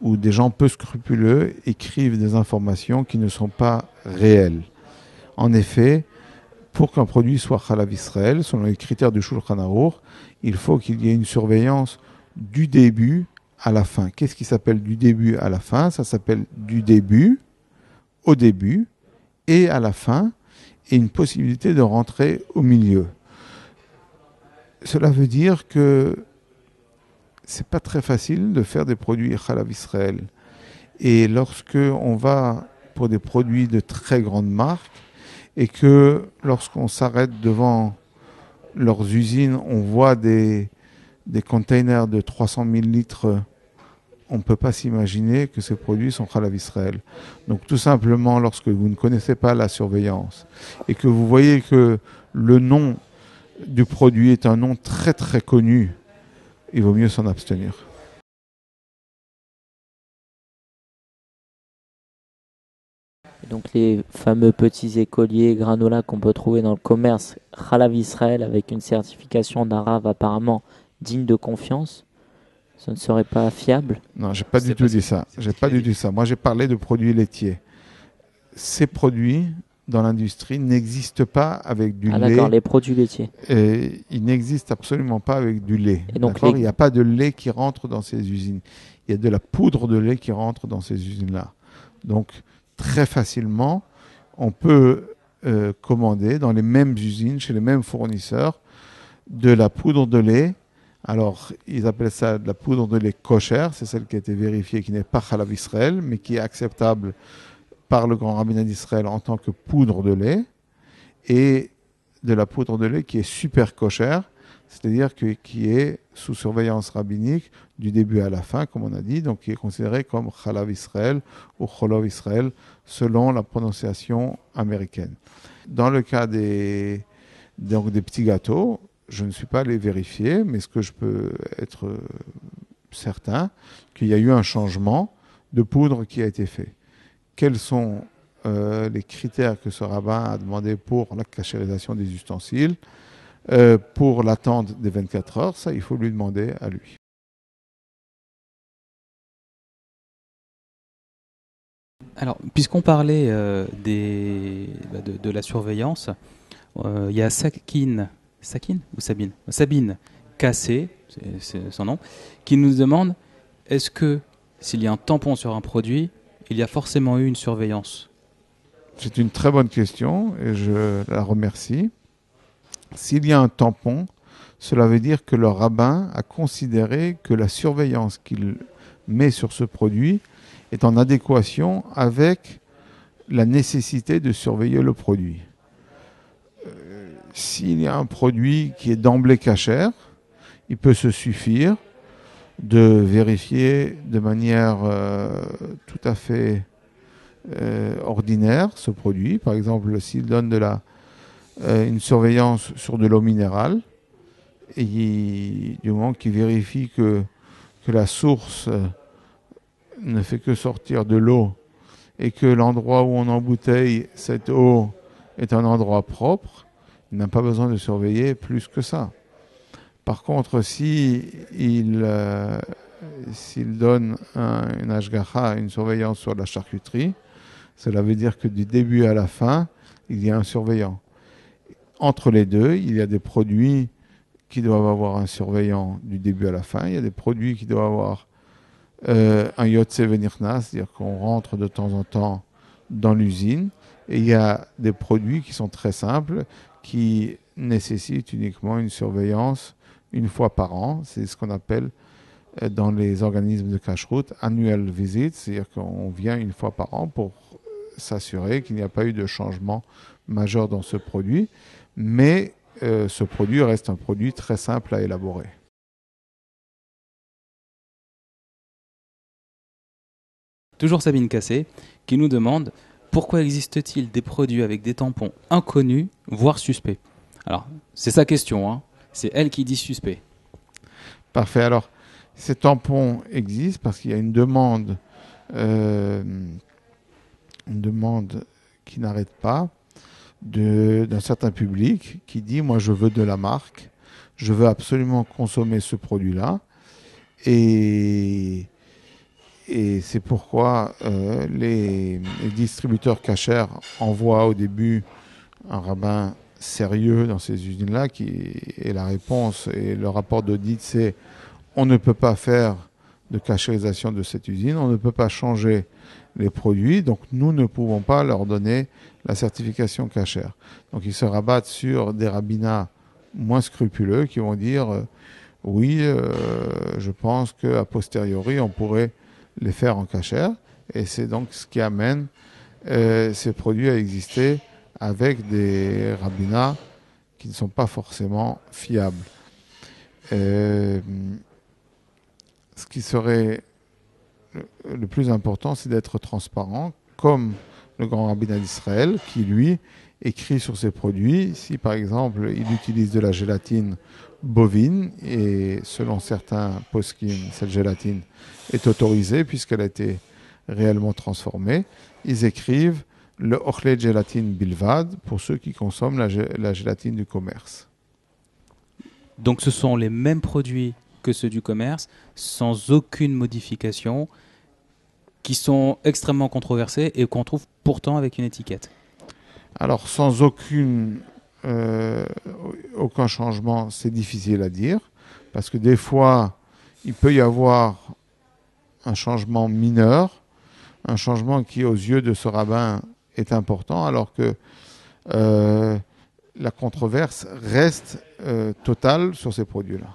[SPEAKER 3] où des gens peu scrupuleux écrivent des informations qui ne sont pas réelles. En effet, pour qu'un produit soit Khalav Israël, selon les critères du Shulchan Aruch, il faut qu'il y ait une surveillance du début à la fin. Qu'est-ce qui s'appelle du début à la fin? Ça s'appelle du début au début et à la fin, et une possibilité de rentrer au milieu. Cela veut dire que c'est pas très facile de faire des produits Khalav Israël. Et lorsque on va pour des produits de très grande marque et que lorsqu'on s'arrête devant leurs usines, on voit des, des containers de 300 000 litres, on ne peut pas s'imaginer que ces produits sont Khalav Israël. Donc tout simplement, lorsque vous ne connaissez pas la surveillance et que vous voyez que le nom du produit est un nom très très connu, il vaut mieux s'en abstenir.
[SPEAKER 2] Donc les fameux petits écoliers granola qu'on peut trouver dans le commerce, Khalav Israël avec une certification d'arabe apparemment digne de confiance, ce ne serait pas fiable?
[SPEAKER 3] Non, j'ai pas du tout dit ça. J'ai pas du tout ça. Moi, j'ai parlé de produits laitiers. Ces produits dans l'industrie n'existent pas avec du
[SPEAKER 2] ah,
[SPEAKER 3] lait.
[SPEAKER 2] D'accord, les produits laitiers.
[SPEAKER 3] Et ils n'existent absolument pas avec du lait. Et donc il n'y a pas de lait qui rentre dans ces usines. Il y a de la poudre de lait qui rentre dans ces usines-là. Donc très facilement, on peut euh, commander dans les mêmes usines, chez les mêmes fournisseurs, de la poudre de lait alors, ils appellent ça de la poudre de lait kosher, c'est celle qui a été vérifiée, qui n'est pas halal Israël, mais qui est acceptable par le grand rabbinat d'Israël en tant que poudre de lait, et de la poudre de lait qui est super kosher, c'est-à-dire qui est sous surveillance rabbinique du début à la fin, comme on a dit, donc qui est considéré comme Chalav Israël ou Cholov Israël, selon la prononciation américaine. Dans le cas des, des petits gâteaux. Je ne suis pas allé vérifier, mais ce que je peux être certain, qu'il y a eu un changement de poudre qui a été fait. Quels sont euh, les critères que ce rabbin a demandé pour la cachérisation des ustensiles, euh, pour l'attente des 24 heures, ça il faut lui demander à lui.
[SPEAKER 1] Alors, puisqu'on parlait euh, bah, de, la surveillance, il y a Sakine, ou Sabine? Sabine Cassé, c'est son nom, qui nous demande est-ce que s'il y a un tampon sur un produit, il y a forcément eu une surveillance
[SPEAKER 3] C'est une très bonne question et je la remercie. S'il y a un tampon, cela veut dire que le rabbin a considéré que la surveillance qu'il met sur ce produit est en adéquation avec la nécessité de surveiller le produit. Euh, S'il y a un produit qui est d'emblée cachère, il peut se suffire de vérifier de manière euh, tout à fait euh, ordinaire ce produit. Par exemple, s'il donne euh, une surveillance sur de l'eau minérale, et du moment qu'il vérifie que, la source ne fait que sortir de l'eau et que l'endroit où on embouteille cette eau est un endroit propre, il n'a pas besoin de surveiller plus que ça. Par contre, euh, s'il donne un, une ashgacha, une surveillance sur la charcuterie, cela veut dire que du début à la fin, il y a un surveillant. Entre les deux, il y a des produits qui doivent avoir un surveillant du début à la fin. Il y a des produits qui doivent avoir euh, un yotse venirnas, c'est-à-dire qu'on rentre de temps en temps dans l'usine. Et il y a des produits qui sont très simples, qui nécessitent uniquement une surveillance une fois par an. C'est ce qu'on appelle euh, dans les organismes de cache-route annual visit, c'est-à-dire qu'on vient une fois par an pour s'assurer qu'il n'y a pas eu de changement majeur dans ce produit, mais euh, ce produit reste un produit très simple à élaborer.
[SPEAKER 1] Toujours Sabine Cassé, qui nous demande pourquoi existe-t-il des produits avec des tampons inconnus, voire suspects? Alors, c'est sa question, hein. C'est elle qui dit suspect.
[SPEAKER 3] Parfait. Alors, ces tampons existent parce qu'il y a une demande, euh, une demande qui n'arrête pas d'un certain public qui dit moi je veux de la marque, je veux absolument consommer ce produit-là et et c'est pourquoi euh, les, les distributeurs cachers envoient au début un rabbin sérieux dans ces usines-là qui et la réponse et le rapport d'audit c'est on ne peut pas faire de cachérisation de cette usine, on ne peut pas changer les produits, donc nous ne pouvons pas leur donner la certification cachère. Donc ils se rabattent sur des rabbinats moins scrupuleux qui vont dire euh, oui, euh, je pense qu'à posteriori on pourrait les faire en cachère, et c'est donc ce qui amène euh, ces produits à exister avec des rabbinats qui ne sont pas forcément fiables. Ce qui serait le, le plus important, c'est d'être transparent, comme le grand rabbinat d'Israël, qui lui écrit sur ses produits. Si par exemple il utilise de la gélatine bovine, et selon certains poskim, cette gélatine est autorisée puisqu'elle a été réellement transformée, ils écrivent le ochle gélatine bilvad pour ceux qui consomment la gélatine du commerce.
[SPEAKER 1] Donc ce sont les mêmes produits que ceux du commerce, sans aucune modification, qui sont extrêmement controversés et qu'on trouve pourtant avec une étiquette.
[SPEAKER 3] Alors, sans aucune, euh, aucun changement, c'est difficile à dire, parce que des fois, il peut y avoir un changement mineur, un changement qui, aux yeux de ce rabbin, est important, alors que euh, la controverse reste euh, totale sur ces produits-là.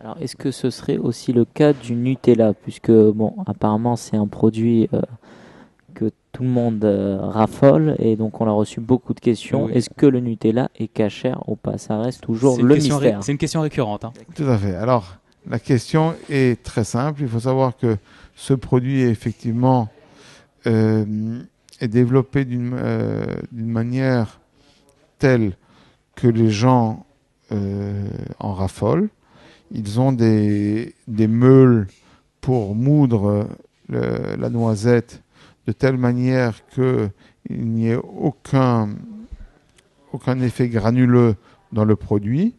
[SPEAKER 2] Alors, est-ce que ce serait aussi le cas du Nutella? Puisque, bon, apparemment, c'est un produit euh, que tout le monde euh, raffole et donc on a reçu beaucoup de questions.
[SPEAKER 1] Oui.
[SPEAKER 2] Est-ce que le Nutella est cachère ou pas? Ça reste toujours
[SPEAKER 1] C'est une
[SPEAKER 2] le mystère.
[SPEAKER 1] C'est une question récurrente. hein.
[SPEAKER 3] Tout à fait. Alors, la question est très simple. Il faut savoir que ce produit est effectivement euh, est développé d'une euh, d'une manière telle que les gens euh, en raffolent. Ils ont des, meules pour moudre la noisette de telle manière qu'il n'y ait aucun, aucun effet granuleux dans le produit.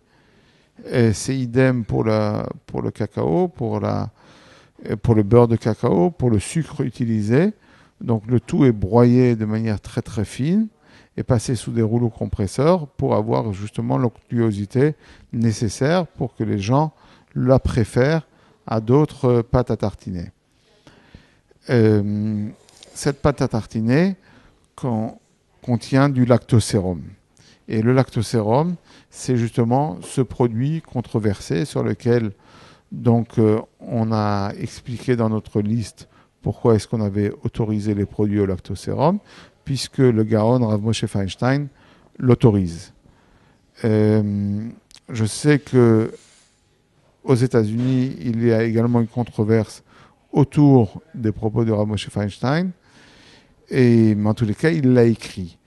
[SPEAKER 3] C'est idem pour, le cacao, pour, le beurre de cacao, pour le sucre utilisé. Donc le tout est broyé de manière très très fine et passé sous des rouleaux compresseurs pour avoir justement l'onctuosité nécessaire pour que les gens la préfèrent à d'autres pâtes à tartiner. Euh, cette pâte à tartiner con- contient du lactosérum. Et le lactosérum, c'est justement ce produit controversé sur lequel donc euh, on a expliqué dans notre liste pourquoi est-ce qu'on avait autorisé les produits au lactosérum, puisque le Gaon Rav Moshe Feinstein l'autorise. Euh, je sais que aux États-Unis, il y a également une controverse autour des propos de Rav Moshe Feinstein, et mais en tous les cas, il l'a écrit.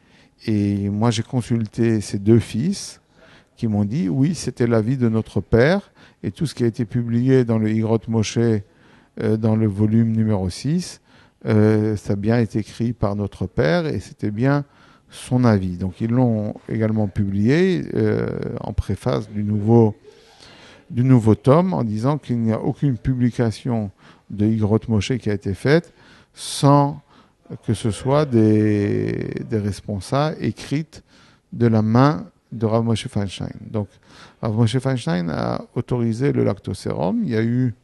[SPEAKER 3] Et moi, j'ai consulté ses deux fils qui m'ont dit oui, c'était l'avis de notre père, et tout ce qui a été publié dans le Higrot Moshe, euh, dans le volume numéro 6, euh, ça a bien été écrit par notre père, et c'était bien son avis. Donc ils l'ont également publié euh, en préface du nouveau, du nouveau tome, en disant qu'il n'y a aucune publication de Higrot Moshe qui a été faite sans que ce soit des, des écrites de la main de Rav Moshe Feinstein. Donc, Rav Moshe Feinstein a autorisé le lactosérum. Il y a eu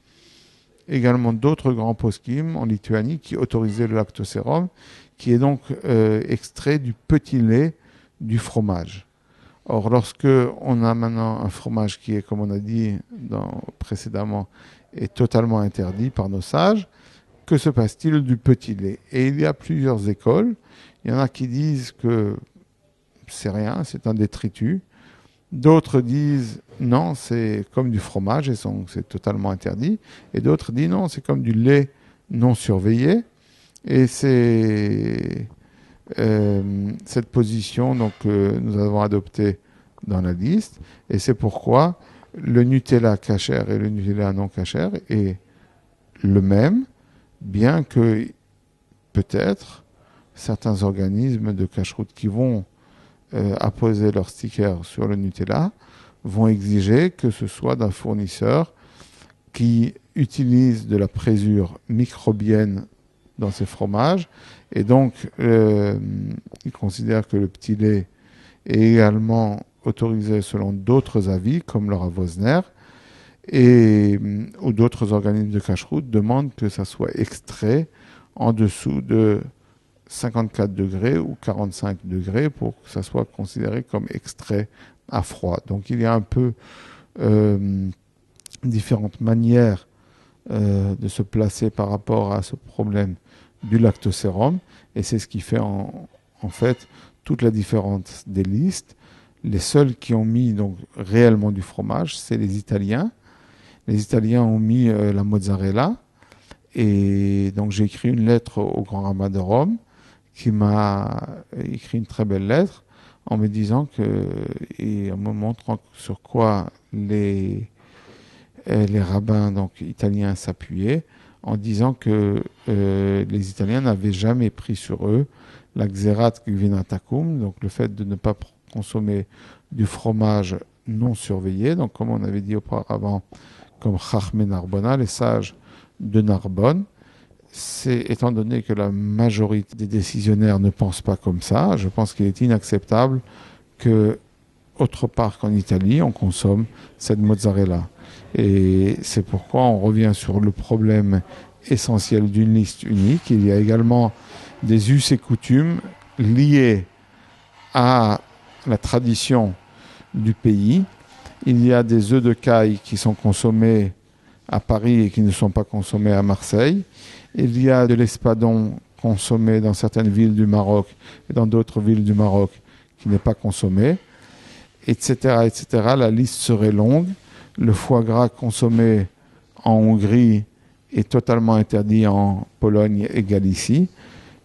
[SPEAKER 3] également d'autres grands poskim en Lituanie qui autorisaient le lactosérum, qui est donc euh, extrait du petit lait du fromage. Or, lorsque on a maintenant un fromage qui est, comme on a dit précédemment, est totalement interdit par nos sages, que se passe-t-il du petit lait? Et il y a plusieurs écoles. Il y en a qui disent que c'est rien, c'est un détritus. D'autres disent non, c'est comme du fromage et c'est totalement interdit. Et d'autres disent non, c'est comme du lait non surveillé. Et c'est euh, cette position donc, que nous avons adoptée dans la liste. Et c'est pourquoi le Nutella cachère et le Nutella non cachère est le même, bien que peut-être certains organismes de cache-route qui vont euh, apposer leur sticker sur le Nutella vont exiger que ce soit d'un fournisseur qui utilise de la présure microbienne dans ses fromages. Et donc euh, ils considèrent que le petit lait est également autorisé selon d'autres avis comme Laura Vosner et euh, ou d'autres organismes de cache-route demandent que ça soit extrait en dessous de 54 degrés ou 45 degrés pour que ça soit considéré comme extrait à froid. Donc il y a un peu euh, différentes manières euh, de se placer par rapport à ce problème du lactosérum et c'est ce qui fait en, fait toute la différence des listes. Les seuls qui ont mis donc réellement du fromage, c'est les Italiens. Les Italiens ont mis euh, la mozzarella. Et donc j'ai écrit une lettre au Grand Rabbin de Rome qui m'a écrit une très belle lettre en me disant que et en me montrant sur quoi les euh, rabbins donc italiens s'appuyaient en disant que euh, les Italiens n'avaient jamais pris sur eux la xerat gvinatacum, donc le fait de ne pas consommer du fromage non surveillé, donc comme on avait dit auparavant, comme Chachmé Narbona, les sages de Narbonne, c'est étant donné que la majorité des décisionnaires ne pensent pas comme ça, je pense qu'il est inacceptable que autre part qu'en Italie, on consomme cette mozzarella. Et c'est pourquoi on revient sur le problème essentiel d'une liste unique. Il y a également des us et coutumes liés à la tradition du pays. Il y a des œufs de caille qui sont consommés à Paris et qui ne sont pas consommés à Marseille. Il y a de l'espadon consommé dans certaines villes du Maroc et dans d'autres villes du Maroc qui n'est pas consommé, etc., etc. La liste serait longue. Le foie gras consommé en Hongrie est totalement interdit en Pologne et Galicie.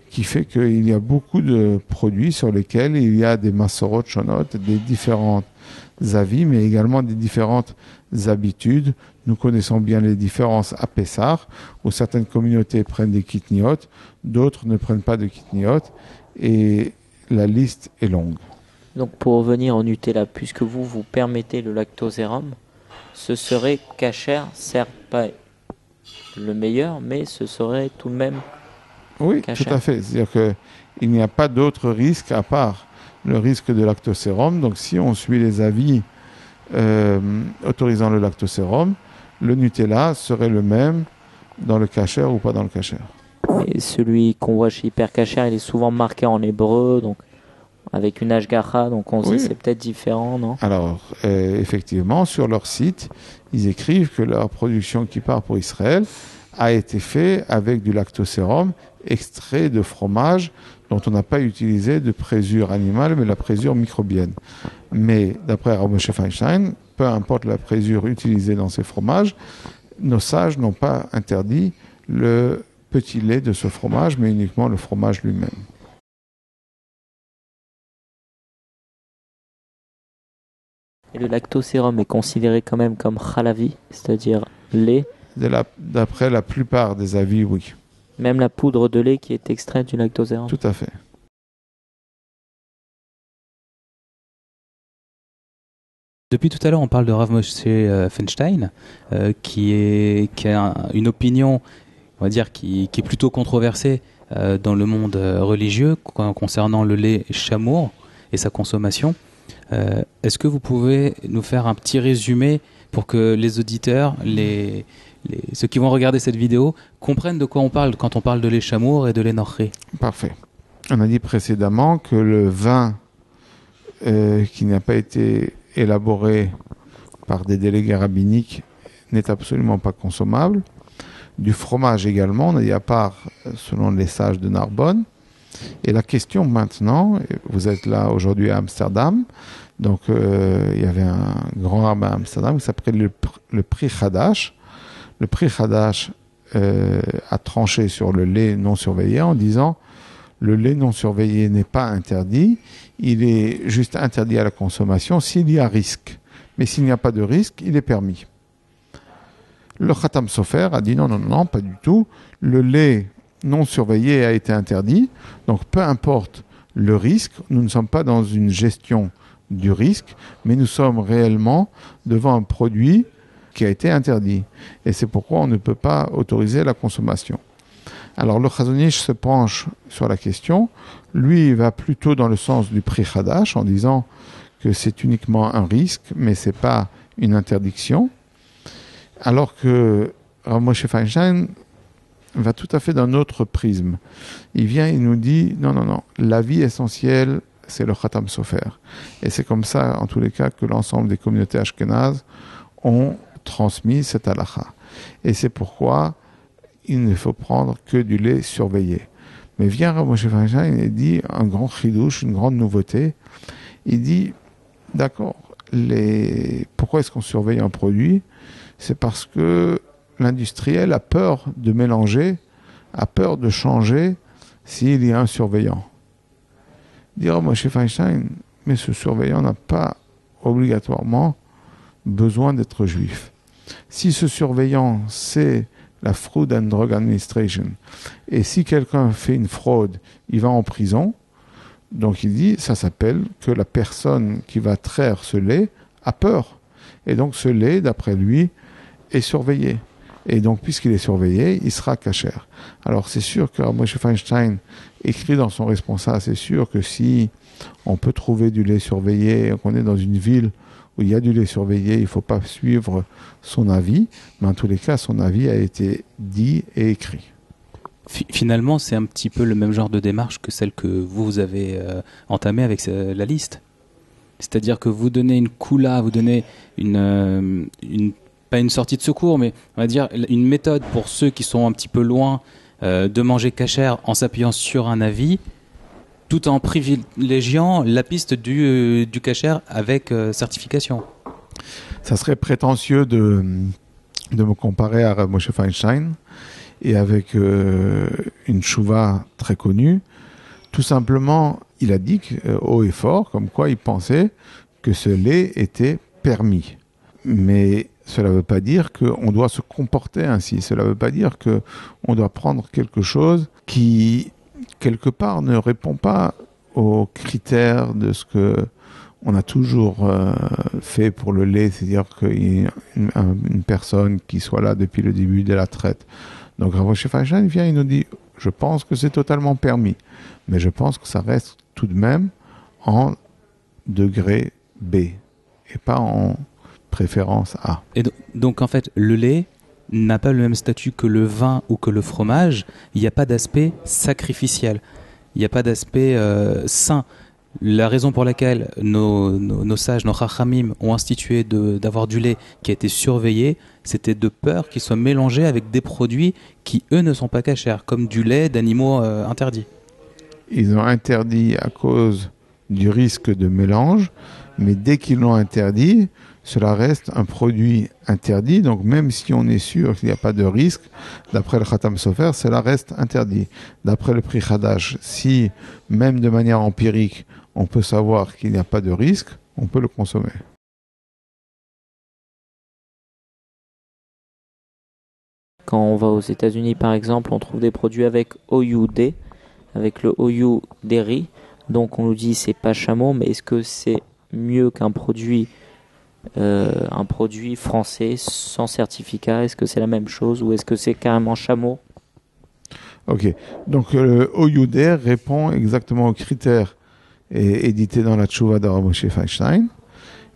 [SPEAKER 3] qui fait qu'il y a beaucoup de produits sur lesquels il y a des massorot shonot, des différents avis, mais également des différentes habitudes. Nous connaissons bien les différences à Pessar, où certaines communautés prennent des kitniot, d'autres ne prennent pas de kitniot, et la liste est longue.
[SPEAKER 2] Donc pour revenir au Nutella, puisque vous vous permettez le lactosérum, ce serait cachère, certes pas le meilleur, mais ce serait tout de même
[SPEAKER 3] Oui, tout à fait. C'est-à-dire qu'il n'y a pas d'autre risque à part le risque de lactosérum. Donc si on suit les avis euh, autorisant le lactosérum, le Nutella serait le même dans le cachère ou pas dans le cachère.
[SPEAKER 2] Et celui qu'on voit chez Hyper Cachère, il est souvent marqué en hébreu, donc avec une Ashgacha, donc on se
[SPEAKER 3] Oui.
[SPEAKER 2] c'est peut-être différent, non?
[SPEAKER 3] Alors, euh, effectivement, sur leur site, ils écrivent que leur production qui part pour Israël a été faite avec du lactosérum extrait de fromage dont on n'a pas utilisé de présure animale, mais la présure microbienne. Mais d'après Rabbi Moshe Feinstein, peu importe la présure utilisée dans ces fromages, nos sages n'ont pas interdit le petit lait de ce fromage, mais uniquement le fromage lui-même.
[SPEAKER 2] Et le lactosérum est considéré quand même comme halavi, c'est-à-dire lait,
[SPEAKER 3] la- D'après la plupart des avis, oui,
[SPEAKER 2] même la poudre de lait qui est extraite du lactosérum.
[SPEAKER 3] tout à fait.
[SPEAKER 1] Depuis tout à l'heure, on parle de Rav Moshe euh, Feinstein, euh, qui, est, qui a un- une opinion, on va dire, qui, qui est plutôt controversée euh, dans le monde religieux con- concernant le lait chamour et sa consommation. Euh, Est-ce que vous pouvez nous faire un petit résumé pour que les auditeurs, les, ceux qui vont regarder cette vidéo, comprennent de quoi on parle quand on parle de lait chamour et de lait norré
[SPEAKER 3] Parfait. On a dit précédemment que le vin euh, qui n'a pas été élaboré par des délégués rabbiniques n'est absolument pas consommable. Du fromage également, on a dit à part euh, selon les sages de Narbonne. Et la question maintenant, et vous êtes là aujourd'hui à Amsterdam, donc euh, il y avait un grand rabbin à Amsterdam qui s'appelait le, le prix Hadash. Le prix Hadash euh, a tranché sur le lait non surveillé en disant le lait non surveillé n'est pas interdit, il est juste interdit à la consommation s'il y a risque. Mais s'il n'y a pas de risque, il est permis. Le Khatam Sofer a dit non, non, non, pas du tout. Le lait non surveillé a été interdit, donc peu importe le risque, nous ne sommes pas dans une gestion du risque, mais nous sommes réellement devant un produit qui a été interdit. Et c'est pourquoi on ne peut pas autoriser la consommation. Alors le Chazonish se penche sur la question. Lui, il va plutôt dans le sens du prix Hadash en disant que c'est uniquement un risque, mais c'est pas une interdiction. Alors que Moshe Feinstein va tout à fait d'un autre prisme. Il vient, il nous dit non, non, non, la vie essentielle, c'est le Khatam Sofer. Et c'est comme ça, en tous les cas, que l'ensemble des communautés ashkénazes ont transmis cette halakha. Et c'est pourquoi il ne faut prendre que du lait surveillé. Mais vient Moshe Feinstein et dit un grand chidouche, une grande nouveauté. Il dit, d'accord, les... pourquoi est-ce qu'on surveille un produit? C'est parce que l'industriel a peur de mélanger, a peur de changer s'il y a un surveillant. Dit Rav Moshe Feinstein, mais ce surveillant n'a pas obligatoirement besoin d'être juif. Si ce surveillant, c'est la Food and Drug Administration. Et si quelqu'un fait une fraude, il va en prison. Donc il dit, ça s'appelle que la personne qui va traire ce lait a peur. Et donc ce lait, d'après lui, est surveillé. Et donc puisqu'il est surveillé, il sera cachère. Alors c'est sûr que Moshe Feinstein écrit dans son responsable, c'est sûr que si on peut trouver du lait surveillé, qu'on est dans une ville il y a du lait surveillé, il ne faut pas suivre son avis, mais en tous les cas, son avis a été dit et écrit.
[SPEAKER 1] Fi- Finalement, c'est un petit peu le même genre de démarche que celle que vous, avez euh, entamée avec euh, la liste. C'est-à-dire que vous donnez une coula, vous donnez une, euh, pas une sortie de secours, mais on va dire une méthode pour ceux qui sont un petit peu loin de manger cachère en s'appuyant sur un avis, tout en privilégiant la piste du, euh, du cachère avec euh, certification.
[SPEAKER 3] Ça serait prétentieux de, de me comparer à Moshe Feinstein. et avec euh, une chouva très connue. Tout simplement, il a dit haut et fort, comme quoi il pensait que ce lait était permis. Mais cela ne veut pas dire qu'on doit se comporter ainsi. Cela ne veut pas dire qu'on doit prendre quelque chose qui, quelque part, ne répond pas aux critères de ce que on a toujours euh, fait pour le lait, c'est-à-dire ait une, personne qui soit là depuis le début de la traite. Donc Rav Fajan vient et nous dit, je pense que c'est totalement permis, mais je pense que ça reste tout de même en degré B et pas en préférence A.
[SPEAKER 1] Et donc en fait, le lait n'a pas le même statut que le vin ou que le fromage. Il n'y a pas d'aspect sacrificiel. Il n'y a pas d'aspect euh, sain. La raison pour laquelle nos, sages, nos rachamim, ont institué d'avoir du lait qui a été surveillé, c'était de peur qu'il soit mélangé avec des produits qui, eux, ne sont pas cachers, comme du lait d'animaux euh, interdits.
[SPEAKER 3] Ils ont interdit à cause du risque de mélange, mais dès qu'ils l'ont interdit, cela reste un produit interdit. Donc même si on est sûr qu'il n'y a pas de risque, d'après le Khatam Sofer, cela reste interdit. D'après le prix Khadash, si même de manière empirique, on peut savoir qu'il n'y a pas de risque, on peut le consommer.
[SPEAKER 2] Quand on va aux États-Unis, par exemple, on trouve des produits avec OUD, avec le OU riz. Donc on nous dit c'est pas chameau, mais est-ce que c'est mieux qu'un produit, euh, un produit français sans certificat Est-ce que c'est la même chose ou est-ce que c'est carrément chameau?
[SPEAKER 3] Ok, donc le OUD répond exactement aux critères édité dans la Tchouva de Moshe Feinstein.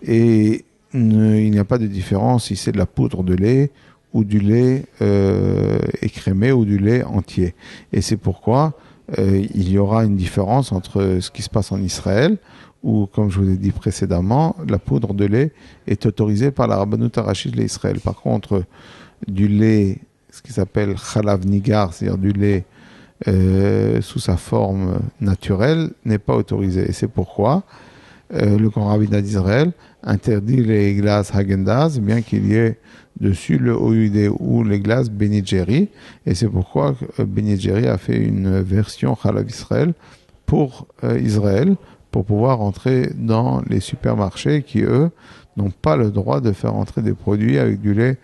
[SPEAKER 3] Et il n'y a pas de différence si c'est de la poudre de lait ou du lait euh, écrémé ou du lait entier. Et c'est pourquoi euh, il y aura une différence entre ce qui se passe en Israël, où, comme je vous ai dit précédemment, la poudre de lait est autorisée par la Rabbanut Arachid l'Israël. Par contre, du lait, ce qui s'appelle Chalav Nigar, c'est-à-dire du lait euh, sous sa forme naturelle n'est pas autorisé. Et c'est pourquoi euh, le Grand Rabbinat d'Israël interdit les glaces Hagendaz, bien qu'il y ait dessus le OUD ou les glaces Benigeri. Et c'est pourquoi euh, Benigeri a fait une version Halav Israël pour Israël, pour pouvoir entrer dans les supermarchés qui, eux, n'ont pas le droit de faire entrer des produits avec du lait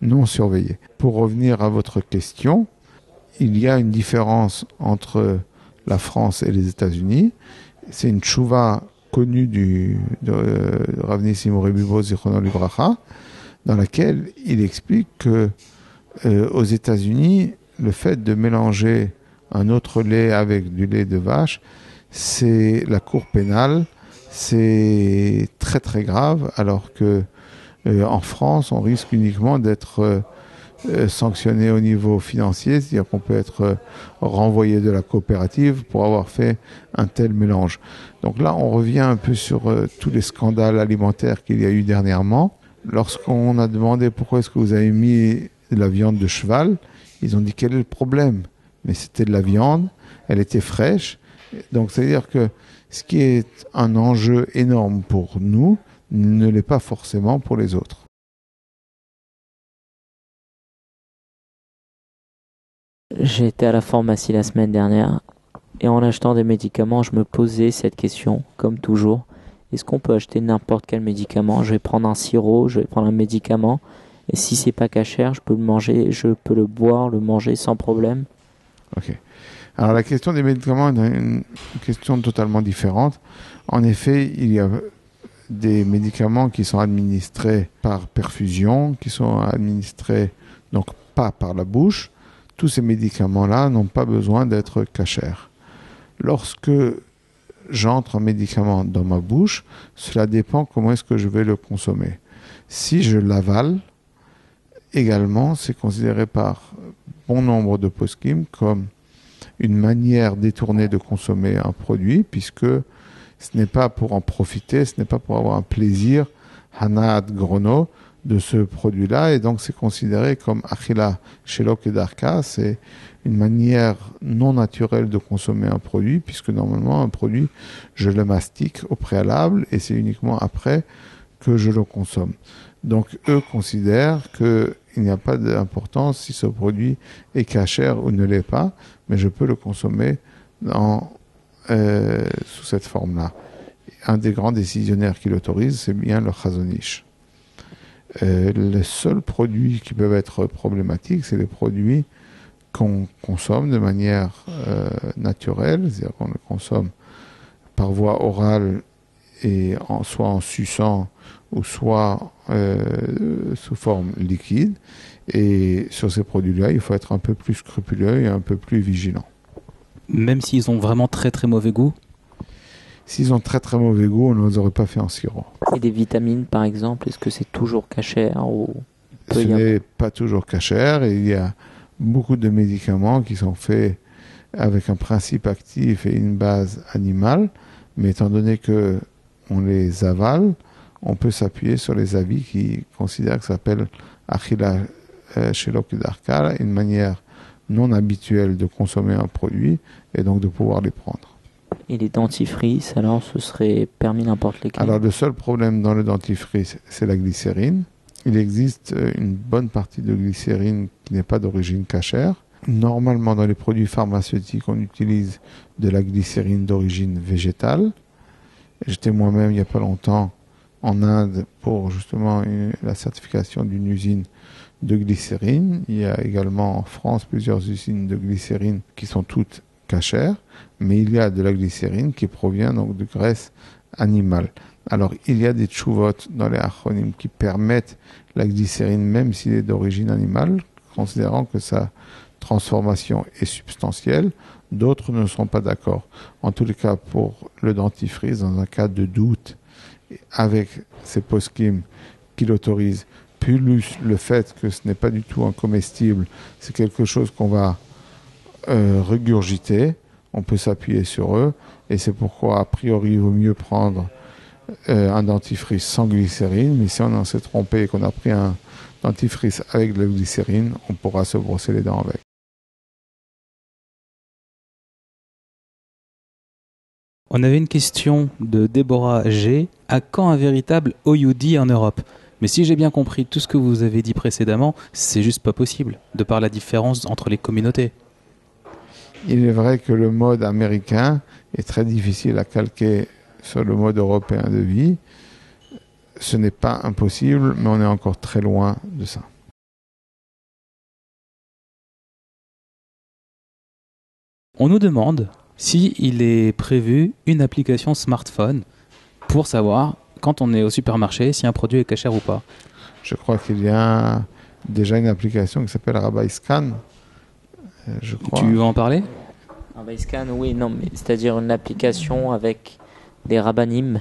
[SPEAKER 3] non surveillé. Pour revenir à votre question, il y a une différence entre la France et les États-Unis. C'est une chouva connue du, de euh, Ravni Simoribibo Libracha, dans laquelle il explique que euh, aux États-Unis, le fait de mélanger un autre lait avec du lait de vache, c'est la cour pénale, c'est très très grave, alors que euh, en France, on risque uniquement d'être euh, sanctionné au niveau financier, c'est-à-dire qu'on peut être euh, renvoyé de la coopérative pour avoir fait un tel mélange. Donc là, on revient un peu sur euh, tous les scandales alimentaires qu'il y a eu dernièrement. Lorsqu'on a demandé pourquoi est-ce que vous avez mis de la viande de cheval, ils ont dit quel est le problème? Mais c'était de la viande, elle était fraîche. Donc c'est-à-dire que ce qui est un enjeu énorme pour nous ne l'est pas forcément pour les autres.
[SPEAKER 2] J'ai été à la pharmacie la semaine dernière et en achetant des médicaments, je me posais cette question, comme toujours. Est-ce qu'on peut acheter n'importe quel médicament? Je vais prendre un sirop, je vais prendre un médicament, et si c'est pas cachère, je peux le manger, je peux le boire, le manger sans problème.
[SPEAKER 3] Ok. Alors la question des médicaments est une question totalement différente. En effet, il y a des médicaments qui sont administrés par perfusion, qui sont administrés donc pas par la bouche, tous ces médicaments-là n'ont pas besoin d'être cachers. Lorsque j'entre un médicament dans ma bouche, cela dépend comment est-ce que je vais le consommer. Si je l'avale, également, c'est considéré par bon nombre de poskim comme une manière détournée de consommer un produit, puisque ce n'est pas pour en profiter, ce n'est pas pour avoir un plaisir, hanad grono, de ce produit-là. Et donc c'est considéré comme achila shelok et darka, c'est une manière non naturelle de consommer un produit puisque normalement un produit je le mastique au préalable et c'est uniquement après que je le consomme. Donc eux considèrent qu'il n'y a pas d'importance si ce produit est cachère ou ne l'est pas, mais je peux le consommer euh, sous cette forme-là. Un des grands décisionnaires qui l'autorise, c'est bien le Chazonish. Euh, les seuls produits qui peuvent être problématiques, c'est les produits qu'on consomme de manière euh, naturelle, c'est-à-dire qu'on le consomme par voie orale et soit en suçant ou soit euh, sous forme liquide. Et sur ces produits-là, il faut être un peu plus scrupuleux et un peu plus vigilant.
[SPEAKER 1] Même s'ils ont vraiment très très mauvais goût
[SPEAKER 3] S'ils ont très très mauvais goût, on ne les aurait pas fait en sirop.
[SPEAKER 2] Et des vitamines, par exemple, est-ce que c'est toujours cachère ou
[SPEAKER 3] Ce n'est pas toujours cachère et il y a beaucoup de médicaments qui sont faits avec un principe actif et une base animale, mais étant donné que on les avale, on peut s'appuyer sur les avis qui considèrent que ça s'appelle euh, darkal, une manière non habituelle de consommer un produit et donc de pouvoir les prendre.
[SPEAKER 2] Et les dentifrices, alors ce serait permis n'importe lesquels?
[SPEAKER 3] Alors le seul problème dans le dentifrice, c'est la glycérine. Il existe euh, une bonne partie de glycérine qui n'est pas d'origine cachère. Normalement, dans les produits pharmaceutiques, on utilise de la glycérine d'origine végétale. J'étais moi-même il n'y a pas longtemps en Inde pour justement la certification d'une usine de glycérine. Il y a également en France plusieurs usines de glycérine qui sont toutes cachères, mais il y a de la glycérine qui provient donc de graisse animale. Alors il y a des tchouvotes dans les acronymes qui permettent la glycérine même s'il est d'origine animale, considérant que sa transformation est substantielle. D'autres ne sont pas d'accord. En tous les cas, pour le dentifrice, dans un cas de doute, avec ces post qui l'autorisent, plus le fait que ce n'est pas du tout un comestible, c'est quelque chose qu'on va euh, regurgiter, on peut s'appuyer sur eux, et c'est pourquoi, a priori, il vaut mieux prendre euh, un dentifrice sans glycérine, mais si on en s'est trompé et qu'on a pris un dentifrice avec de la glycérine, on pourra se brosser les dents avec.
[SPEAKER 1] On avait une question de Déborah G. À quand un véritable OUD en Europe? Mais si j'ai bien compris tout ce que vous avez dit précédemment, c'est juste pas possible, de par la différence entre les communautés.
[SPEAKER 3] Il est vrai que le mode américain est très difficile à calquer sur le mode européen de vie. Ce n'est pas impossible, mais on est encore très loin de ça.
[SPEAKER 1] On nous demande si il est prévu une application smartphone pour savoir quand on est au supermarché si un produit est cachère ou pas.
[SPEAKER 3] Je crois qu'il y a déjà une application qui s'appelle Rabbi Scan.
[SPEAKER 1] Euh, je crois. Tu veux en parler?
[SPEAKER 2] Rabbi Scan, oui, non, mais c'est-à-dire une application avec des rabbinim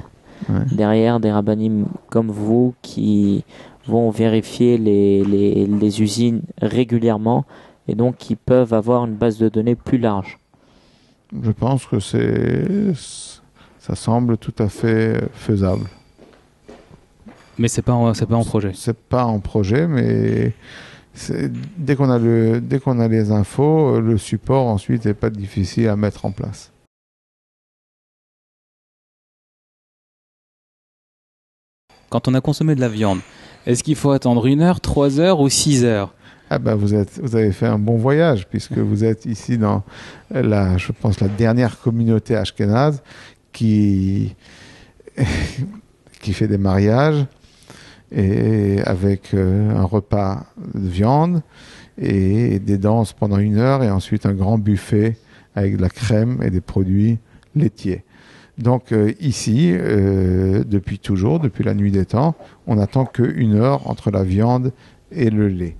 [SPEAKER 2] derrière, des rabbinim comme vous qui vont vérifier les, les, les usines régulièrement et donc qui peuvent avoir une base de données plus large.
[SPEAKER 3] Je pense que c'est, ça semble tout à fait faisable.
[SPEAKER 1] Mais c'est pas, c'est pas en projet.
[SPEAKER 3] C'est pas en projet, mais dès qu'on a le, dès qu'on a les infos, le support ensuite n'est pas difficile à mettre en place.
[SPEAKER 1] Quand on a consommé de la viande, est-ce qu'il faut attendre une heure, trois heures ou six heures?
[SPEAKER 3] Ah ben vous, êtes, vous avez fait un bon voyage puisque vous êtes ici dans la, je pense, la dernière communauté ashkénaze qui, qui fait des mariages et avec euh, un repas de viande et des danses pendant une heure et ensuite un grand buffet avec de la crème et des produits laitiers. Donc euh, ici, euh, depuis toujours, depuis la nuit des temps, on attend qu'une heure entre la viande et le lait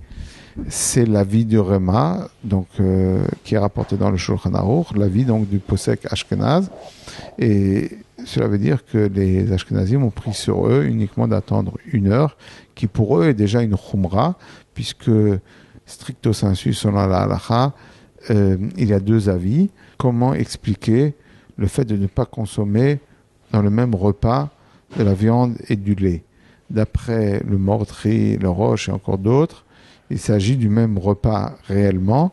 [SPEAKER 3] c'est la vie du Rema, donc, euh, qui est rapporté dans le Shulchan Aruch, la vie donc du Posek Ashkenaz. Et cela veut dire que les Ashkenazim ont pris sur eux uniquement d'attendre une heure, qui pour eux est déjà une Khumra, puisque stricto sensu, selon la halacha, euh, il y a deux avis. Comment expliquer le fait de ne pas consommer dans le même repas de la viande et du lait? D'après le Mordri, le Roche et encore d'autres, il s'agit du même repas réellement,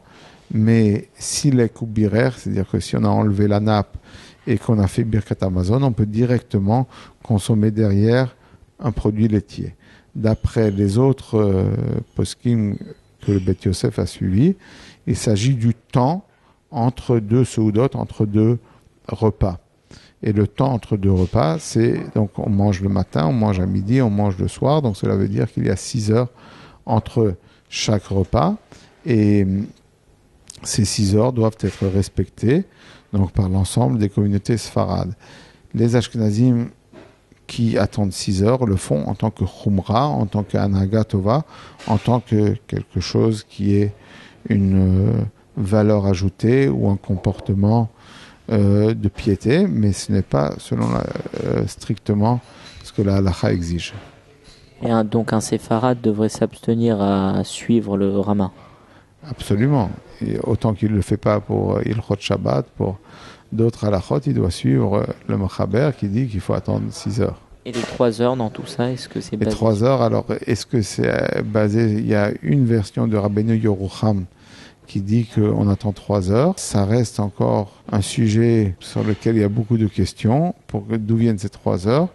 [SPEAKER 3] mais s'il est coupbiraire, c'est-à-dire que si on a enlevé la nappe et qu'on a fait birkat Amazon, on peut directement consommer derrière un produit laitier. D'après les autres euh, que le Beth Yosef a suivi, il s'agit du temps entre deux seudotes, entre deux repas. Et le temps entre deux repas, c'est donc on mange le matin, on mange à midi, on mange le soir. Donc cela veut dire qu'il y a six heures entre chaque repas. Et ces six heures doivent être respectées donc par l'ensemble des communautés sfarades. Les Ashkenazim qui attendent 6 heures le font en tant que khumra, en tant qu'anagatova, en tant que quelque chose qui est une euh, valeur ajoutée ou un comportement euh, de piété, mais ce n'est pas selon euh, strictement ce que la halacha exige.
[SPEAKER 2] Et donc un séfarade devrait s'abstenir à suivre le rama?
[SPEAKER 3] Absolument. Autant qu'il ne le fait pas pour Ilchot Shabbat, pour d'autres halachot, il doit suivre le Machaber qui dit qu'il faut attendre 6 heures.
[SPEAKER 2] Et les 3 heures dans tout ça, est-ce que c'est basé
[SPEAKER 3] Les 3 heures, alors est-ce que c'est euh, basé Il y a une version de Rabbeinu Yorucham qui dit qu'on attend 3 heures. Ça reste encore un sujet sur lequel il y a beaucoup de questions. Pour d'où viennent ces 3 heures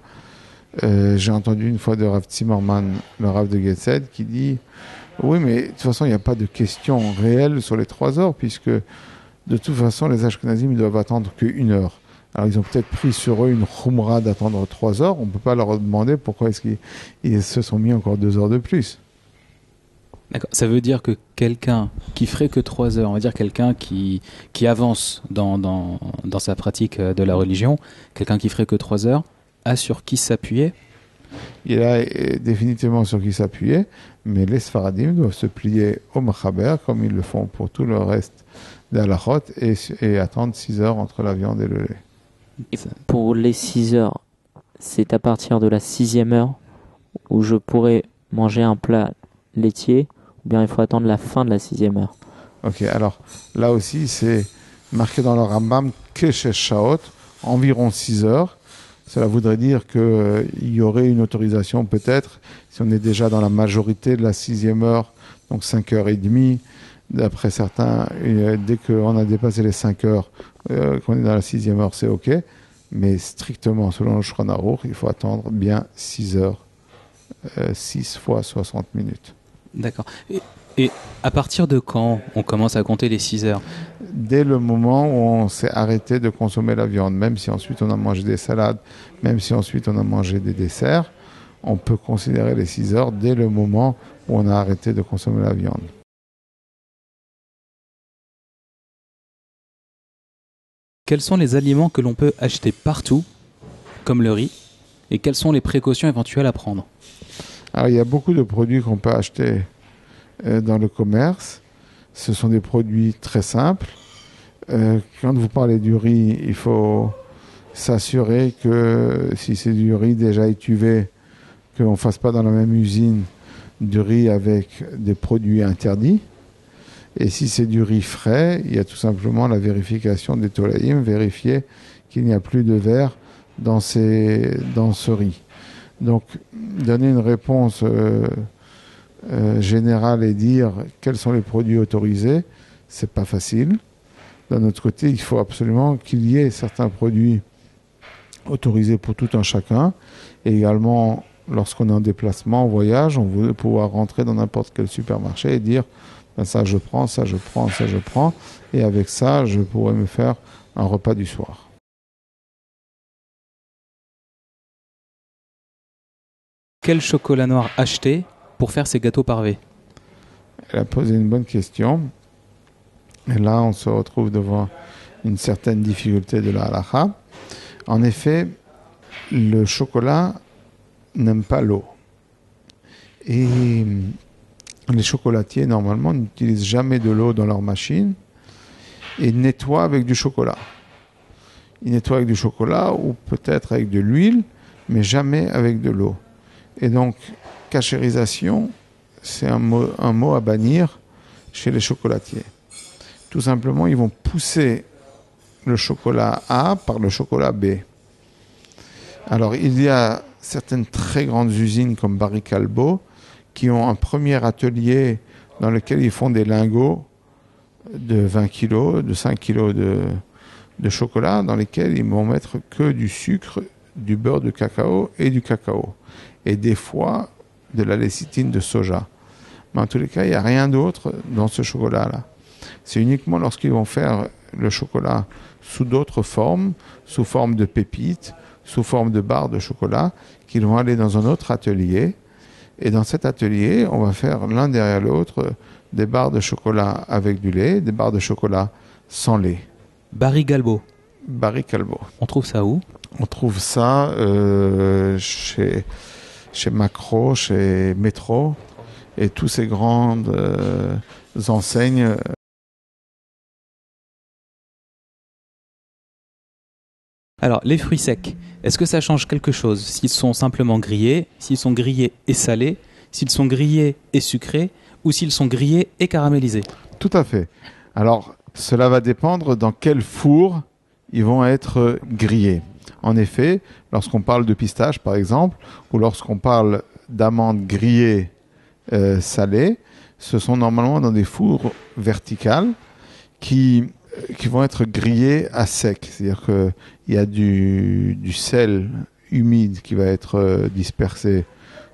[SPEAKER 3] euh, J'ai entendu une fois de Rav Zimmerman, le Rav de Getzed, qui dit oui, mais de toute façon, il n'y a pas de questions réelles sur les 3 heures, puisque de toute façon, les Ashkenazim ne doivent attendre qu'une heure. Alors, ils ont peut-être pris sur eux une khumra d'attendre trois heures. On ne peut pas leur demander pourquoi est-ce qu'ils se sont mis encore deux heures de plus.
[SPEAKER 1] D'accord. Ça veut dire que quelqu'un qui ferait que trois heures, on va dire quelqu'un qui, avance dans sa pratique de la religion, quelqu'un qui ferait que trois heures, a sur qui s'appuyer?
[SPEAKER 3] Il a définitivement sur qui s'appuyer, mais les Sfaradim doivent se plier au Machaber comme ils le font pour tout le reste d'Alachot et, et attendre 6 heures entre la viande et le lait.
[SPEAKER 2] Et pour les 6 heures, c'est à partir de la sixième heure où je pourrais manger un plat laitier ou bien il faut attendre la fin de la sixième heure
[SPEAKER 3] Ok, alors là aussi c'est marqué dans le Rambam que chez Shaot, environ 6 heures. Cela voudrait dire qu'il y aurait une autorisation peut-être, si on est déjà dans la majorité de la sixième heure, donc 5 heures et demie, D'après certains, euh, dès qu'on a dépassé les 5 heures, euh, qu'on est dans la sixième heure, c'est OK. Mais strictement, selon le Shron il faut attendre bien 6 heures, 6 euh, fois 60 minutes.
[SPEAKER 1] D'accord. Et, à partir de quand on commence à compter les 6 heures
[SPEAKER 3] Dès le moment où on s'est arrêté de consommer la viande, même si ensuite on a mangé des salades, même si ensuite on a mangé des desserts, on peut considérer les 6 heures dès le moment où on a arrêté de consommer la viande.
[SPEAKER 1] Quels sont les aliments que l'on peut acheter partout, comme le riz, et quelles sont les précautions éventuelles à prendre?
[SPEAKER 3] Alors, il y a beaucoup de produits qu'on peut acheter dans le commerce. Ce sont des produits très simples. Euh, quand vous parlez du riz, il faut s'assurer que si c'est du riz déjà étuvé, qu'on ne fasse pas dans la même usine du riz avec des produits interdits. Et si c'est du riz frais, il y a tout simplement la vérification des tolaïm, vérifier qu'il n'y a plus de verre dans, ces, dans ce riz. Donc, donner une réponse euh, euh, générale et dire quels sont les produits autorisés, c'est pas facile. D'un autre côté, il faut absolument qu'il y ait certains produits autorisés pour tout un chacun. Et également, lorsqu'on est en déplacement, en voyage, on veut pouvoir rentrer dans n'importe quel supermarché et dire ben, ça je prends, ça je prends, ça je prends, et avec ça je pourrais me faire un repas du soir.
[SPEAKER 1] Quel chocolat noir acheter? Pour faire ces gâteaux parvés
[SPEAKER 3] Elle a posé une bonne question. Et là, on se retrouve devant une certaine difficulté de la halakha. En effet, le chocolat n'aime pas l'eau. Et les chocolatiers, normalement, n'utilisent jamais de l'eau dans leur machine et nettoient avec du chocolat. Ils nettoient avec du chocolat ou peut-être avec de l'huile, mais jamais avec de l'eau. Et donc, cachérisation, c'est un mot, à bannir chez les chocolatiers. Tout simplement, ils vont pousser le chocolat A par le chocolat B. Alors, il y a certaines très grandes usines comme Barry Calbo qui ont un premier atelier dans lequel ils font des lingots de 20 kg, de 5 kg de, de chocolat, dans lesquels ils vont mettre que du sucre, du beurre de cacao et du cacao. et des fois de la lécithine de soja. Mais en tous les cas, il n'y a rien d'autre dans ce chocolat-là. C'est uniquement lorsqu'ils vont faire le chocolat sous d'autres formes, sous forme de pépites, sous forme de barres de chocolat, qu'ils vont aller dans un autre atelier. Et dans cet atelier, on va faire l'un derrière l'autre des barres de chocolat avec du lait, des barres de chocolat sans lait.
[SPEAKER 1] Barry Galbo.
[SPEAKER 3] Barry Calbo.
[SPEAKER 1] On trouve ça où?
[SPEAKER 3] On trouve ça euh, chez, chez Macro, chez Metro et tous ces grandes euh, enseignes.
[SPEAKER 1] Alors, les fruits secs, est-ce que ça change quelque chose s'ils sont simplement grillés, s'ils sont grillés et salés, s'ils sont grillés et sucrés, ou s'ils sont grillés et caramélisés?
[SPEAKER 3] Tout à fait. Alors, cela va dépendre dans quel four ils vont être grillés. En effet, lorsqu'on parle de pistache, par exemple, ou lorsqu'on parle d'amandes grillées euh, salées, ce sont normalement dans des fours verticales qui, qui vont être grillés à sec. C'est-à-dire qu'il y a du, du sel humide qui va être euh, dispersé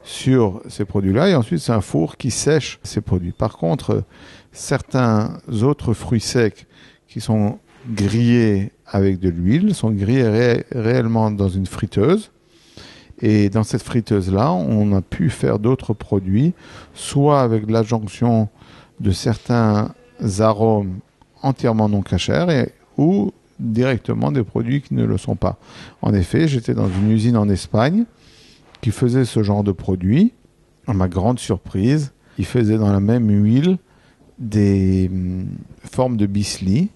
[SPEAKER 3] sur ces produits-là et ensuite c'est un four qui sèche ces produits. Par contre, certains autres fruits secs qui sont grillés avec de l'huile sont grillés ré- réellement dans une friteuse. Et dans cette friteuse-là, on a pu faire d'autres produits, soit avec l'adjonction de certains arômes entièrement non cachers et, ou directement des produits qui ne le sont pas. En effet, j'étais dans une usine en Espagne qui faisait ce genre de produit. À ma grande surprise, ils faisaient dans la même huile des hum, formes de bisli,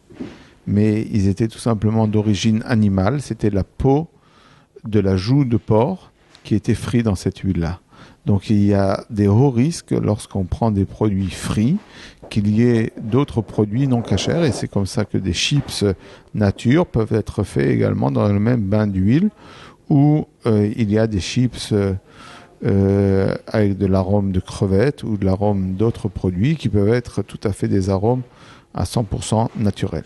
[SPEAKER 3] mais ils étaient tout simplement d'origine animale. C'était la peau de la joue de porc qui était frite dans cette huile-là. Donc il y a des hauts risques lorsqu'on prend des produits frits qu'il y ait d'autres produits non cachers et c'est comme ça que des chips nature peuvent être faits également dans le même bain d'huile où euh, il y a des chips euh, avec de l'arôme de crevettes ou de l'arôme d'autres produits qui peuvent être tout à fait des arômes à 100% naturels.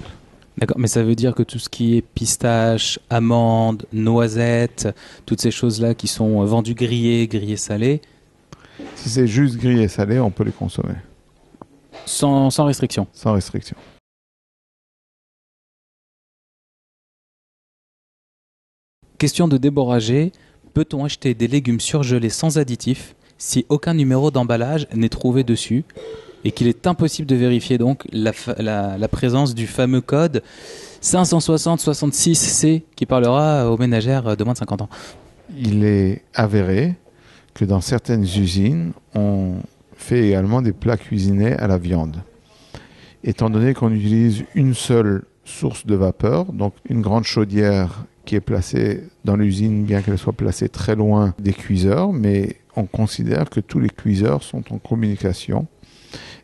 [SPEAKER 1] D'accord, mais ça veut dire que tout ce qui est pistache, amandes, noisettes, toutes ces choses-là qui sont vendues grillées, grillées salées,
[SPEAKER 3] Si c'est juste grillé et salé, on peut les consommer
[SPEAKER 1] sans, sans restriction.
[SPEAKER 3] sans restriction.
[SPEAKER 1] Question de déborrager, peut-on acheter des légumes surgelés sans additifs si aucun numéro d'emballage n'est trouvé dessus? Et qu'il est impossible de vérifier donc la, la présence du fameux code 560-66C qui parlera aux ménagères de moins de 50 ans
[SPEAKER 3] Il est avéré que dans certaines usines, on fait également des plats cuisinés à la viande. Étant donné qu'on utilise une seule source de vapeur, donc une grande chaudière qui est placée dans l'usine, bien qu'elle soit placée très loin des cuiseurs, mais on considère que tous les cuiseurs sont en communication.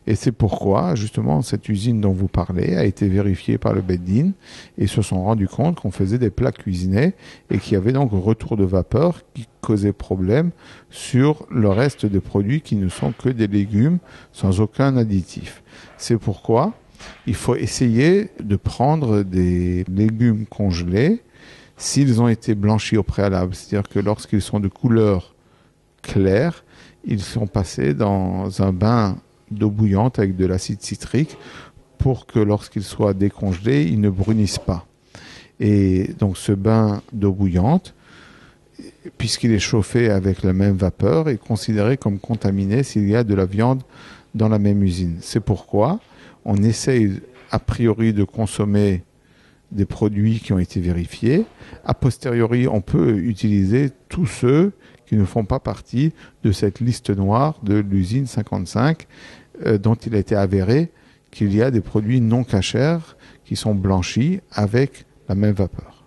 [SPEAKER 3] Et c'est pourquoi, justement, cette usine dont vous parlez a été vérifiée par le Beddin et se sont rendus compte qu'on faisait des plats cuisinés et qu'il y avait donc retour de vapeur qui causait problème sur le reste des produits qui ne sont que des légumes sans aucun additif. C'est pourquoi il faut essayer de prendre des légumes congelés s'ils ont été blanchis au préalable. C'est-à-dire que lorsqu'ils sont de couleur claire, ils sont passés dans un bain d'eau bouillante avec de l'acide citrique pour que lorsqu'ils soient décongelés, ils ne brunissent pas. Et donc ce bain d'eau bouillante, puisqu'il est chauffé avec la même vapeur, est considéré comme contaminé s'il y a de la viande dans la même usine. C'est pourquoi on essaye a priori de consommer des produits qui ont été vérifiés. A posteriori, on peut utiliser tous ceux qui ne font pas partie de cette liste noire de l'usine 55 euh, dont il a été avéré qu'il y a des produits non cachers qui sont blanchis avec la même vapeur.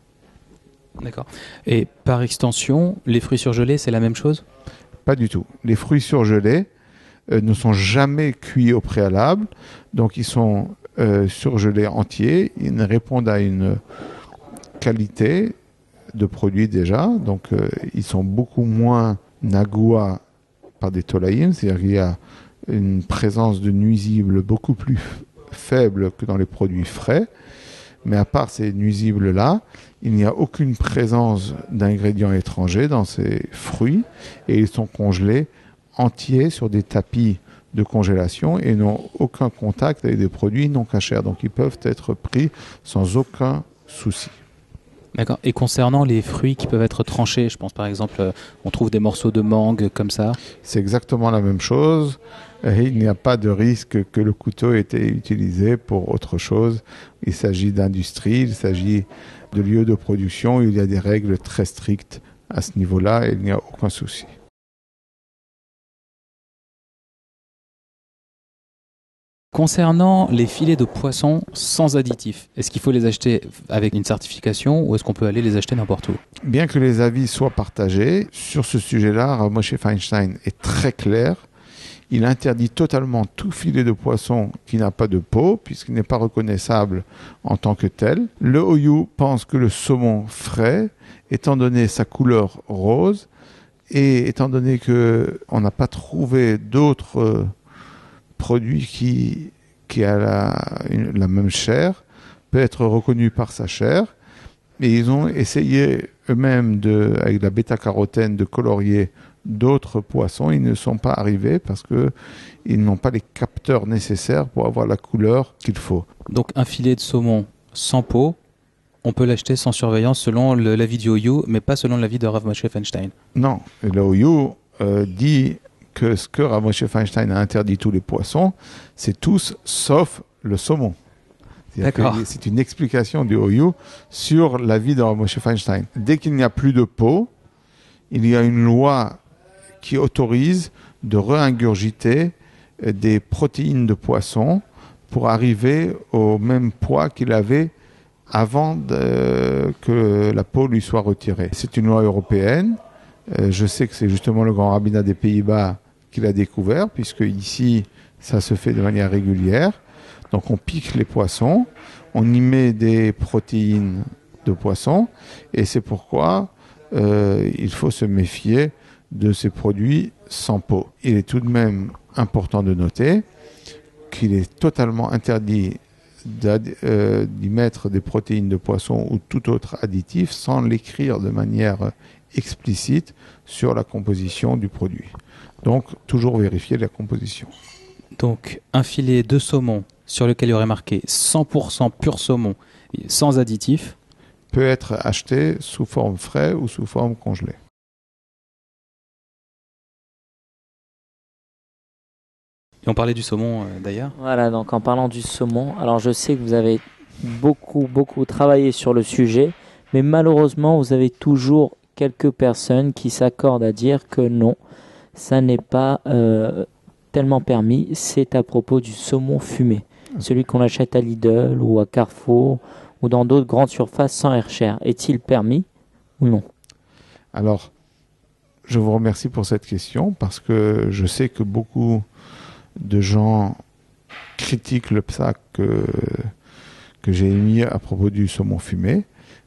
[SPEAKER 1] D'accord. Et par extension, les fruits surgelés, c'est la même chose?
[SPEAKER 3] Pas du tout. Les fruits surgelés euh, ne sont jamais cuits au préalable, donc ils sont euh, surgelés entiers. Ils répondent à une qualité de produit déjà, donc euh, ils sont beaucoup moins nagoua par des tolaïms, c'est-à-dire qu'il y a une présence de nuisibles beaucoup plus faible que dans les produits frais, Mais à part ces nuisibles-là, il n'y a aucune présence d'ingrédients étrangers dans ces fruits et ils sont congelés entiers sur des tapis de congélation et n'ont aucun contact avec des produits non cachers. Donc ils peuvent être pris sans aucun souci.
[SPEAKER 1] D'accord. Et concernant les fruits qui peuvent être tranchés, je pense par exemple, euh, on trouve des morceaux de mangue comme ça.
[SPEAKER 3] C'est exactement la même chose. Il n'y a pas de risque que le couteau ait été utilisé pour autre chose. Il s'agit d'industrie, il s'agit de lieux de production. Il y a des règles très strictes à ce niveau-là et il n'y a aucun souci.
[SPEAKER 1] Concernant les filets de poisson sans additifs, est-ce qu'il faut les acheter avec une certification ou est-ce qu'on peut aller les acheter n'importe où?
[SPEAKER 3] Bien que les avis soient partagés, sur ce sujet-là, Moshe Feinstein est très clair. Il interdit totalement tout filet de poisson qui n'a pas de peau, puisqu'il n'est pas reconnaissable en tant que tel. Le Oyu pense que le saumon frais, étant donné sa couleur rose, et étant donné qu'on n'a pas trouvé d'autres euh, produit qui, qui a la, même chair peut être reconnu par sa chair. Et ils ont essayé eux-mêmes, de, avec la bêta-carotène, de colorier d'autres poissons. Ils ne sont pas arrivés parce qu'ils n'ont pas les capteurs nécessaires pour avoir la couleur qu'il faut.
[SPEAKER 1] Donc un filet de saumon sans peau, on peut l'acheter sans surveillance selon l'avis du OU, mais pas selon l'avis de Rav Moshe Feinstein.
[SPEAKER 3] Non, le OU euh, dit que ce que Ramoshe Feinstein a interdit tous les poissons, c'est tous sauf le saumon. C'est une explication du OU sur la vie de Ramoshe Feinstein. Dès qu'il n'y a plus de peau, il y a une loi qui autorise de réingurgiter euh, des protéines de poisson pour arriver au même poids qu'il avait avant que la peau lui soit retirée. C'est une loi européenne euh, je sais que c'est justement le grand rabbinat des Pays-Bas qui l'a découvert, puisque ici, ça se fait de manière régulière. Donc on pique les poissons, on y met des protéines de poisson, et c'est pourquoi euh, il faut se méfier de ces produits sans peau. Il est tout de même important de noter qu'il est totalement interdit euh, d'y mettre des protéines de poisson ou tout autre additif sans l'écrire de manière explicite sur la composition du produit. Donc, toujours vérifier la composition.
[SPEAKER 1] Donc, un filet de saumon sur lequel il y aurait marqué 100% pur saumon, sans additif,
[SPEAKER 3] peut être acheté sous forme frais ou sous forme congelée.
[SPEAKER 1] Et on parlait du saumon euh, d'ailleurs.
[SPEAKER 2] Voilà, donc en parlant du saumon, alors je sais que vous avez beaucoup, beaucoup travaillé sur le sujet, mais malheureusement, vous avez toujours quelques personnes qui s'accordent à dire que non, ça n'est pas euh, tellement permis. C'est à propos du saumon fumé, celui qu'on achète à Lidl ou à Carrefour ou dans d'autres grandes surfaces sans air. Est-il permis ou non?
[SPEAKER 3] Alors, je vous remercie pour cette question parce que je sais que beaucoup de gens critiquent le psaque que, que j'ai émis à propos du saumon fumé,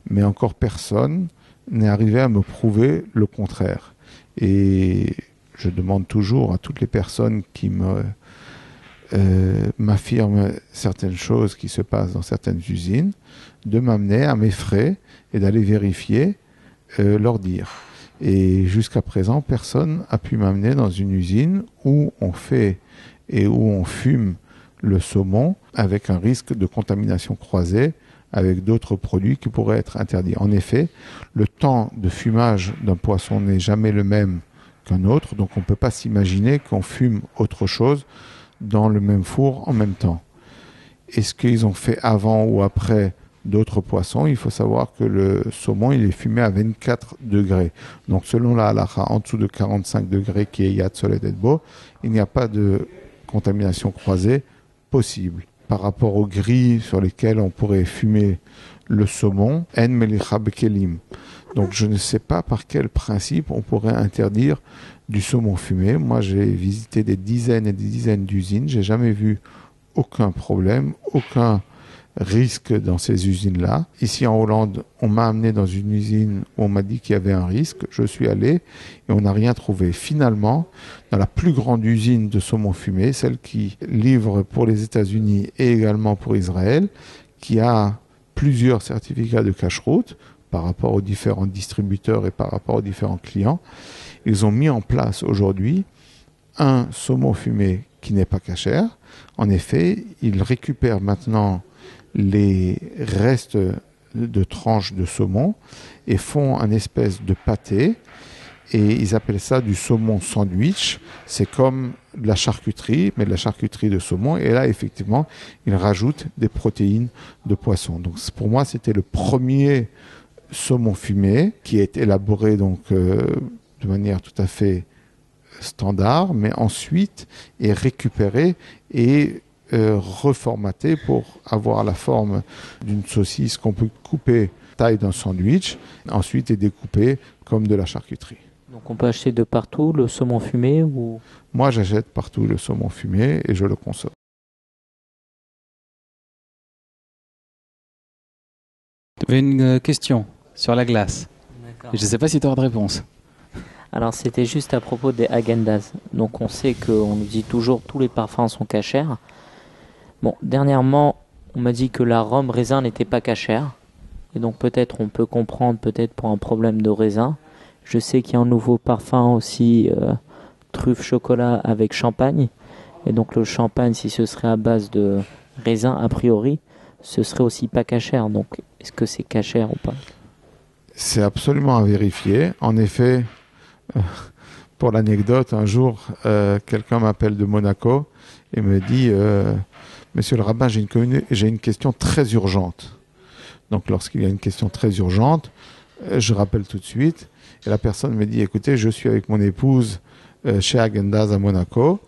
[SPEAKER 3] mais encore personne n'est arrivé à me prouver le contraire. Et je demande toujours à toutes les personnes qui euh, m'affirment certaines choses qui se passent dans certaines usines, de m'amener à mes frais et d'aller vérifier euh, leur dire. Et jusqu'à présent, personne n'a pu m'amener dans une usine où on fait et où on fume le saumon avec un risque de contamination croisée avec d'autres produits qui pourraient être interdits. En effet, le temps de fumage d'un poisson n'est jamais le même qu'un autre, donc on ne peut pas s'imaginer qu'on fume autre chose dans le même four en même temps. Est-ce qu'ils ont fait avant ou après d'autres poissons Il faut savoir que le saumon, il est fumé à 24 degrés. Donc selon la halakha, en dessous de 45 degrés qui est Yad Solet Edbo, il n'y a pas de contamination croisée possible par rapport aux grilles sur lesquelles on pourrait fumer le saumon, en. Donc je ne sais pas par quel principe on pourrait interdire du saumon fumé. Moi j'ai visité des dizaines et des dizaines d'usines, j'ai jamais vu aucun problème, aucun risque dans ces usines-là. Ici en Hollande, on m'a amené dans une usine où on m'a dit qu'il y avait un risque. Je suis allé et on n'a rien trouvé. Finalement, dans la plus grande usine de saumon fumé, celle qui livre pour les États-Unis et également pour Israël, qui a plusieurs certificats de cache-route par rapport aux différents distributeurs et par rapport aux différents clients. Ils ont mis en place aujourd'hui un saumon fumé qui n'est pas cachère. En effet, ils récupèrent maintenant les restes de tranches de saumon et font un espèce de pâté et ils appellent ça du saumon sandwich. C'est comme de la charcuterie, mais de la charcuterie de saumon. Et là, effectivement, ils rajoutent des protéines de poisson. Donc pour moi, c'était le premier saumon fumé qui est élaboré donc euh, de manière tout à fait standard, mais ensuite est récupéré et euh, reformaté pour avoir la forme d'une saucisse qu'on peut couper taille d'un sandwich, ensuite est découpé comme de la charcuterie.
[SPEAKER 2] Donc on peut acheter de partout le saumon fumé ou?
[SPEAKER 3] Moi j'achète partout le saumon fumé et je le consomme.
[SPEAKER 1] Tu avais une euh, question sur la glace. Je ne sais pas si tu auras de réponse.
[SPEAKER 2] Alors c'était juste à propos des agendas. Donc on sait qu'on nous dit toujours tous les parfums sont cachers. Bon, dernièrement, on m'a dit que la rhum raisin n'était pas cachère. Et donc peut-être on peut comprendre peut-être pour un problème de raisin. Je sais qu'il y a un nouveau parfum aussi, euh, truffe chocolat avec champagne. Et donc le champagne, si ce serait à base de raisin, a priori, ce serait aussi pas cachère. Donc est-ce que c'est cachère ou pas?
[SPEAKER 3] C'est absolument à vérifier. En effet, euh, pour l'anecdote, un jour, euh, quelqu'un m'appelle de Monaco et me dit Monsieur le rabbin, j'ai une, question très urgente. Donc, lorsqu'il y a une question très urgente, euh, je rappelle tout de suite. Et la personne me dit Écoutez, je suis avec mon épouse euh, chez Agendaz à Monaco.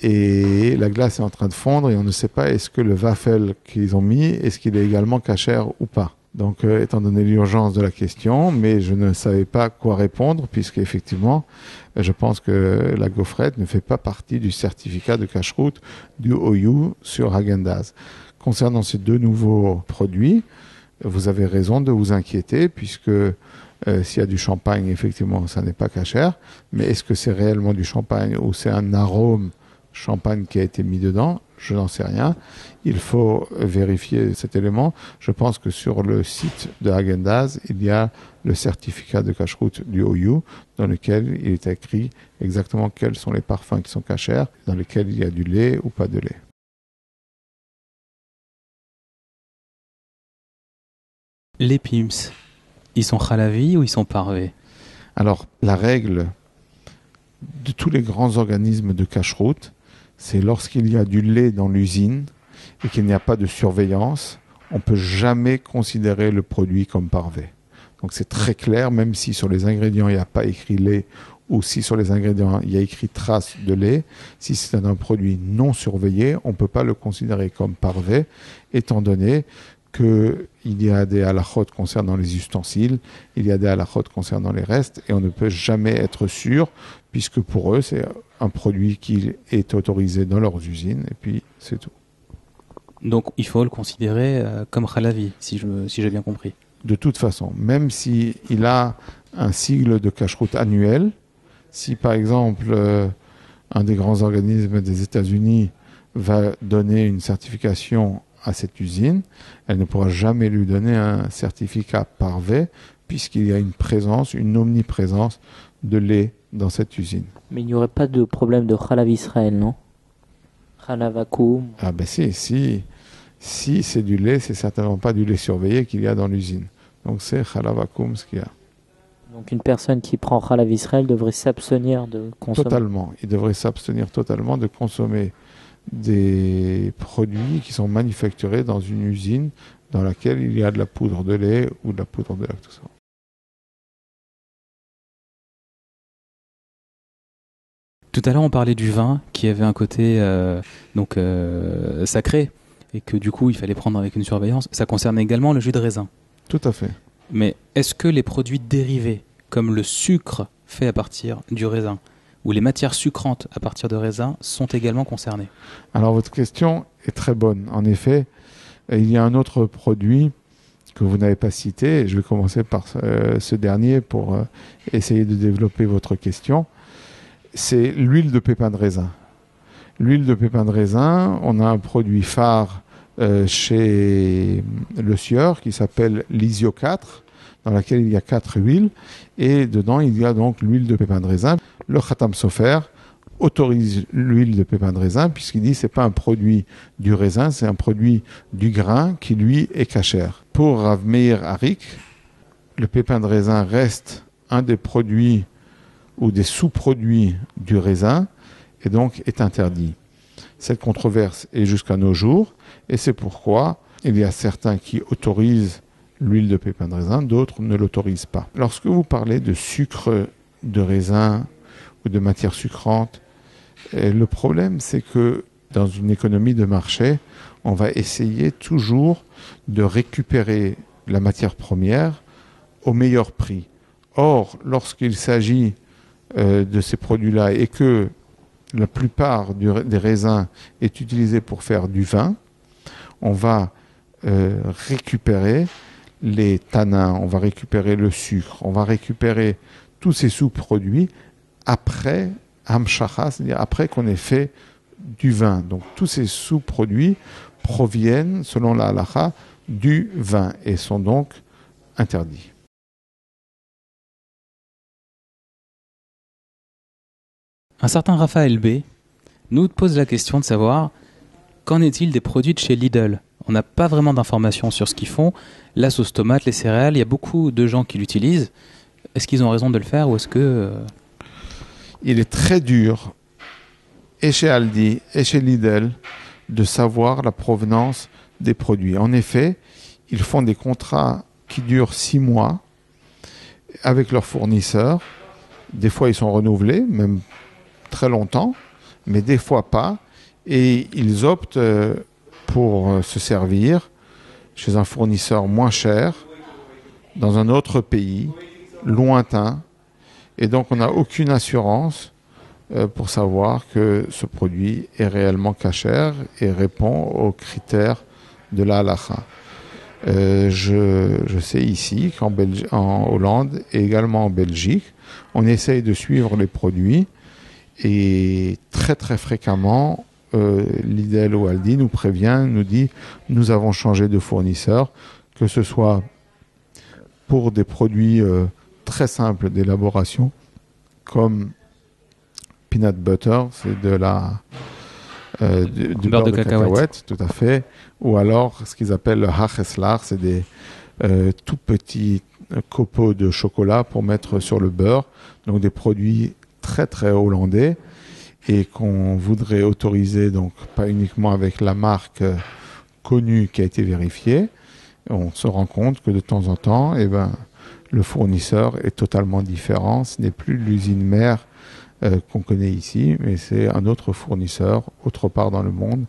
[SPEAKER 3] Et la glace est en train de fondre et on ne sait pas est-ce que le waffle qu'ils ont mis, est-ce qu'il est également cachère ou pas. Donc, euh, étant donné l'urgence de la question, mais je ne savais pas quoi répondre, puisque effectivement, je pense que la gaufrette ne fait pas partie du certificat de cache-route du OU sur Häagen-Dazs. Concernant ces deux nouveaux produits, vous avez raison de vous inquiéter, puisque euh, s'il y a du champagne, effectivement, ça n'est pas cachère. Mais est-ce que c'est réellement du champagne ou c'est un arôme champagne qui a été mis dedans? Je n'en sais rien. Il faut vérifier cet élément. Je pense que sur le site de Häagen-Dazs, il y a le certificat de cache-route du OU dans lequel il est écrit exactement quels sont les parfums qui sont cachers, dans lesquels il y a du lait ou pas de lait.
[SPEAKER 1] Les pims, ils sont halavi ou ils sont parvés
[SPEAKER 3] Alors, la règle de tous les grands organismes de cache-route, c'est lorsqu'il y a du lait dans l'usine et qu'il n'y a pas de surveillance, on peut jamais considérer le produit comme parvé. Donc c'est très clair, même si sur les ingrédients il n'y a pas écrit lait ou si sur les ingrédients il y a écrit trace de lait, si c'est un produit non surveillé, on ne peut pas le considérer comme parvé, étant donné qu'il y a des halakhot concernant les ustensiles, il y a des halakhot concernant les restes, et on ne peut jamais être sûr, puisque pour eux, c'est un produit qui est autorisé dans leurs usines, et puis c'est tout.
[SPEAKER 1] Donc il faut le considérer euh, comme halavi, si si j'ai bien compris.
[SPEAKER 3] De toute façon, même si il a un sigle de cache-route annuel, si par exemple euh, un des grands organismes des États-Unis va donner une certification à cette usine, elle ne pourra jamais lui donner un certificat parvé puisqu'il y a une présence, une omniprésence de lait dans cette usine.
[SPEAKER 2] Mais il n'y aurait pas de problème de Khalav Israël, non? Khalavakoum.
[SPEAKER 3] Ah ben si, si, si c'est du lait, c'est certainement pas du lait surveillé qu'il y a dans l'usine. Donc c'est halavakum ce qu'il y a.
[SPEAKER 2] Donc une personne qui prend Khalav Israël devrait s'abstenir de consommer.
[SPEAKER 3] Totalement. Il devrait s'abstenir totalement de consommer des produits qui sont manufacturés dans une usine dans laquelle il y a de la poudre de lait ou de la poudre de lactose.
[SPEAKER 1] Tout à l'heure, on parlait du vin qui avait un côté euh, donc euh, sacré et que du coup, il fallait prendre avec une surveillance. Ça concerne également le jus de raisin.
[SPEAKER 3] Tout à fait.
[SPEAKER 1] Mais est-ce que les produits dérivés, comme le sucre fait à partir du raisin, ou les matières sucrantes à partir de raisin, sont également concernés?
[SPEAKER 3] Alors votre question est très bonne. En effet, il y a un autre produit que vous n'avez pas cité. Je vais commencer par euh, ce dernier pour essayer de développer votre question. C'est l'huile de pépin de raisin. L'huile de pépin de raisin, on a un produit phare euh, chez le sieur qui s'appelle l'Isio 4, dans laquelle il y a quatre huiles, et dedans il y a donc l'huile de pépin de raisin. Le Khatam Sofer autorise l'huile de pépin de raisin puisqu'il dit c'est pas un produit du raisin, c'est un produit du grain qui lui est cachère. Pour Rav Meir Harik, le pépin de raisin reste un des produits ou des sous-produits du raisin et donc est interdit. Cette controverse est jusqu'à nos jours et c'est pourquoi il y a certains qui autorisent l'huile de pépin de raisin, d'autres ne l'autorisent pas. Lorsque vous parlez de sucre de raisin ou de matière sucrante, eh, le problème c'est que dans une économie de marché, on va essayer toujours de récupérer la matière première au meilleur prix. Or, lorsqu'il s'agit euh, de ces produits-là et que la plupart des raisins est utilisé pour faire du vin, on va euh, récupérer les tanins, on va récupérer le sucre, on va récupérer tous ces sous-produits après c'est-à-dire après qu'on ait fait du vin. Donc tous ces sous-produits proviennent, selon la halacha, du vin et sont donc interdits.
[SPEAKER 1] Un certain Raphaël B nous pose la question de savoir qu'en est-il des produits de chez Lidl? On n'a pas vraiment d'informations sur ce qu'ils font. La sauce tomate, les céréales, il y a beaucoup de gens qui l'utilisent. Est-ce qu'ils ont raison de le faire ou est-ce que... Euh,
[SPEAKER 3] il est très dur, et chez Aldi et chez Lidl, de savoir la provenance des produits. En effet, ils font des contrats qui durent six mois avec leurs fournisseurs. Des fois, ils sont renouvelés, même très longtemps, mais des fois pas. Et ils optent euh, pour euh, se servir chez un fournisseur moins cher, dans un autre pays, lointain. Et donc on n'a aucune assurance euh, pour savoir que ce produit est réellement cachère et répond aux critères de la halakha. je, sais ici qu'en en Hollande et également en Belgique, on essaye de suivre les produits et très très fréquemment, euh, Lidl ou Aldi nous prévient, nous dit nous avons changé de fournisseur, que ce soit pour des produits euh, très simples d'élaboration, comme peanut butter, c'est de la euh, du, beurre, de, cacahuète. tout à fait, ou alors ce qu'ils appellent le hacheslar, c'est des euh, tout petits copeaux de chocolat pour mettre sur le beurre, donc des produits très très hollandais et qu'on voudrait autoriser, donc pas uniquement avec la marque euh, connue qui a été vérifiée, on se rend compte que de temps en temps, eh ben, le fournisseur est totalement différent. Ce n'est plus l'usine mère euh, qu'on connaît ici, mais c'est un autre fournisseur autre part dans le monde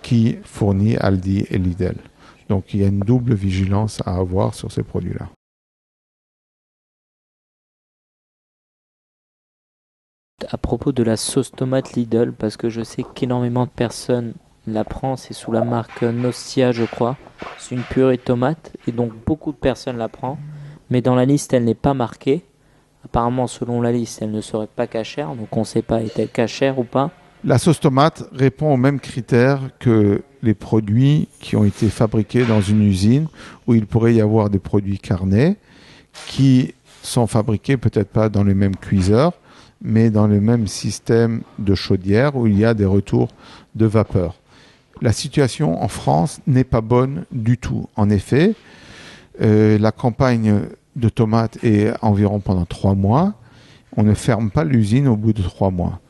[SPEAKER 3] qui fournit Aldi et Lidl. Donc il y a une double vigilance à avoir sur ces produits-là.
[SPEAKER 2] À propos de la sauce tomate Lidl, parce que je sais qu'énormément de personnes la prennent, c'est sous la marque Nostia, je crois. C'est une purée tomate, et donc beaucoup de personnes la prennent. Mais dans la liste, elle n'est pas marquée. Apparemment, selon la liste, elle ne serait pas cachère, donc on ne sait pas est-elle cachère ou pas.
[SPEAKER 3] La sauce tomate répond aux mêmes critères que les produits qui ont été fabriqués dans une usine où il pourrait y avoir des produits carnés qui sont fabriqués peut-être pas dans les mêmes cuiseurs, mais dans le même système de chaudière où il y a des retours de vapeur. La situation en France n'est pas bonne du tout. En effet, euh, la campagne de tomates est environ pendant trois mois. On ne ferme pas l'usine au bout de trois mois.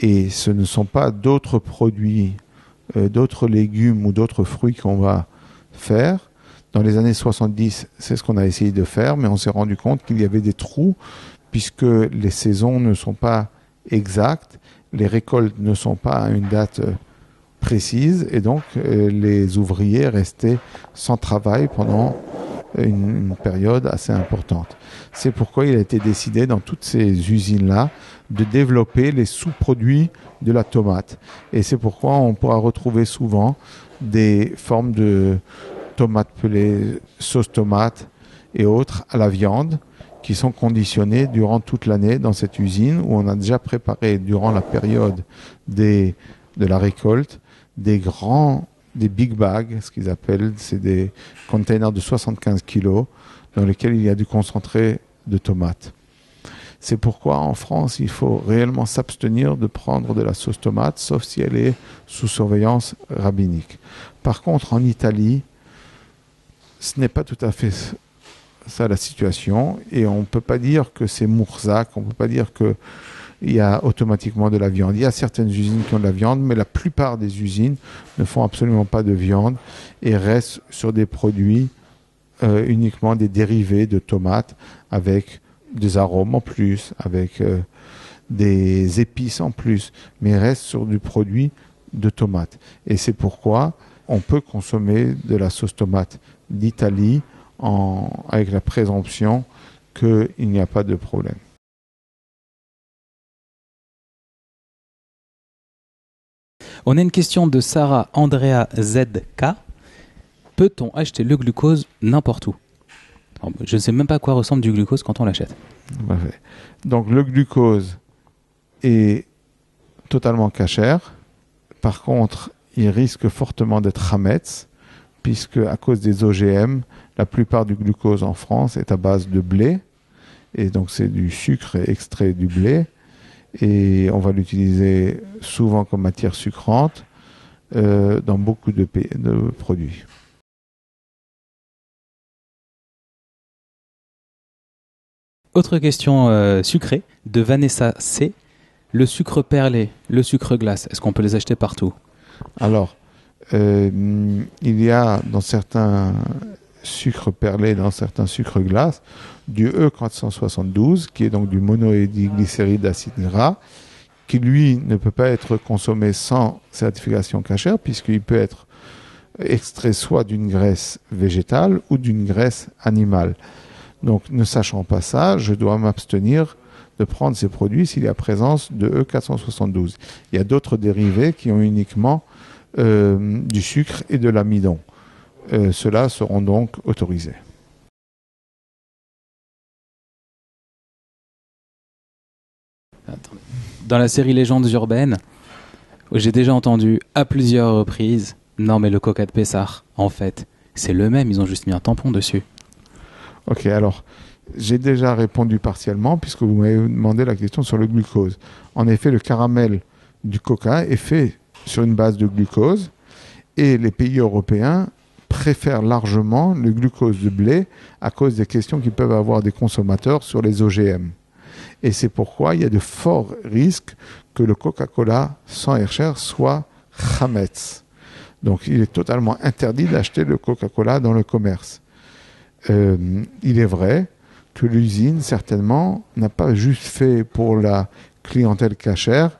[SPEAKER 3] Et ce ne sont pas d'autres produits, euh, d'autres légumes ou d'autres fruits qu'on va faire. Dans les années 70, c'est ce qu'on a essayé de faire, mais on s'est rendu compte qu'il y avait des trous puisque les saisons ne sont pas exactes, les récoltes ne sont pas à une date euh, précise, et donc euh, les ouvriers restaient sans travail pendant une, période assez importante. C'est pourquoi il a été décidé dans toutes ces usines-là de développer les sous-produits de la tomate. Et c'est pourquoi on pourra retrouver souvent des formes de tomates pelées, sauce tomate et autres à la viande qui sont conditionnés durant toute l'année dans cette usine où on a déjà préparé durant la période de la récolte des grands des big bags, ce qu'ils appellent, c'est des containers de 75 kg dans lesquels il y a du concentré de tomates. C'est pourquoi en France, il faut réellement s'abstenir de prendre de la sauce tomate, sauf si elle est sous surveillance rabbinique. Par contre, en Italie, ce n'est pas tout à fait ça la situation, et on ne peut pas dire que c'est Mourzac, on ne peut pas dire que il y a automatiquement de la viande. Il y a certaines usines qui ont de la viande, mais la plupart des usines ne font absolument pas de viande et restent sur des produits euh, uniquement des dérivés de tomates avec des arômes en plus, avec euh, des épices en plus, mais restent sur du produit de tomates. Et c'est pourquoi on peut consommer de la sauce tomate d'Italie avec la présomption qu'il n'y a pas de problème.
[SPEAKER 1] On a une question de Sarah Andrea ZK. Peut-on acheter le glucose n'importe où? Je ne sais même pas à quoi ressemble du glucose quand on l'achète.
[SPEAKER 3] Donc le glucose est totalement cachère. Par contre, il risque fortement d'être hametz, puisque à cause des OGM, la plupart du glucose en France est à base de blé. Et donc c'est du sucre extrait du blé et on va l'utiliser souvent comme matière sucrante euh, dans beaucoup de, de, produits.
[SPEAKER 1] Autre question euh, sucrée de Vanessa C. Le sucre perlé, le sucre glace, est-ce qu'on peut les acheter partout?
[SPEAKER 3] Alors, euh, il y a dans certains sucre perlé dans certains sucres glaces, du E472, qui est donc du monoédiglycéride d'acide gras, qui lui ne peut pas être consommé sans certification cachère, puisqu'il peut être extrait soit d'une graisse végétale ou d'une graisse animale. Donc, ne sachant pas ça, je dois m'abstenir de prendre ces produits s'il y a présence de E472. Il y a d'autres dérivés qui ont uniquement euh, du sucre et de l'amidon. Euh, ceux-là seront donc autorisés.
[SPEAKER 1] Dans la série Légendes urbaines, j'ai déjà entendu à plusieurs reprises Non, mais le coca de Pessar, en fait, c'est le même, ils ont juste mis un tampon dessus.
[SPEAKER 3] Ok, alors j'ai déjà répondu partiellement puisque vous m'avez demandé la question sur le glucose. En effet, le caramel du coca est fait sur une base de glucose et les pays européens préfèrent largement le glucose de blé à cause des questions qu'ils peuvent avoir des consommateurs sur les OGM. Et c'est pourquoi il y a de forts risques que le Coca-Cola sans Hercher soit Hametz. Donc il est totalement interdit d'acheter le Coca-Cola dans le commerce. Euh, il est vrai que l'usine, certainement, n'a pas juste fait pour la clientèle cachère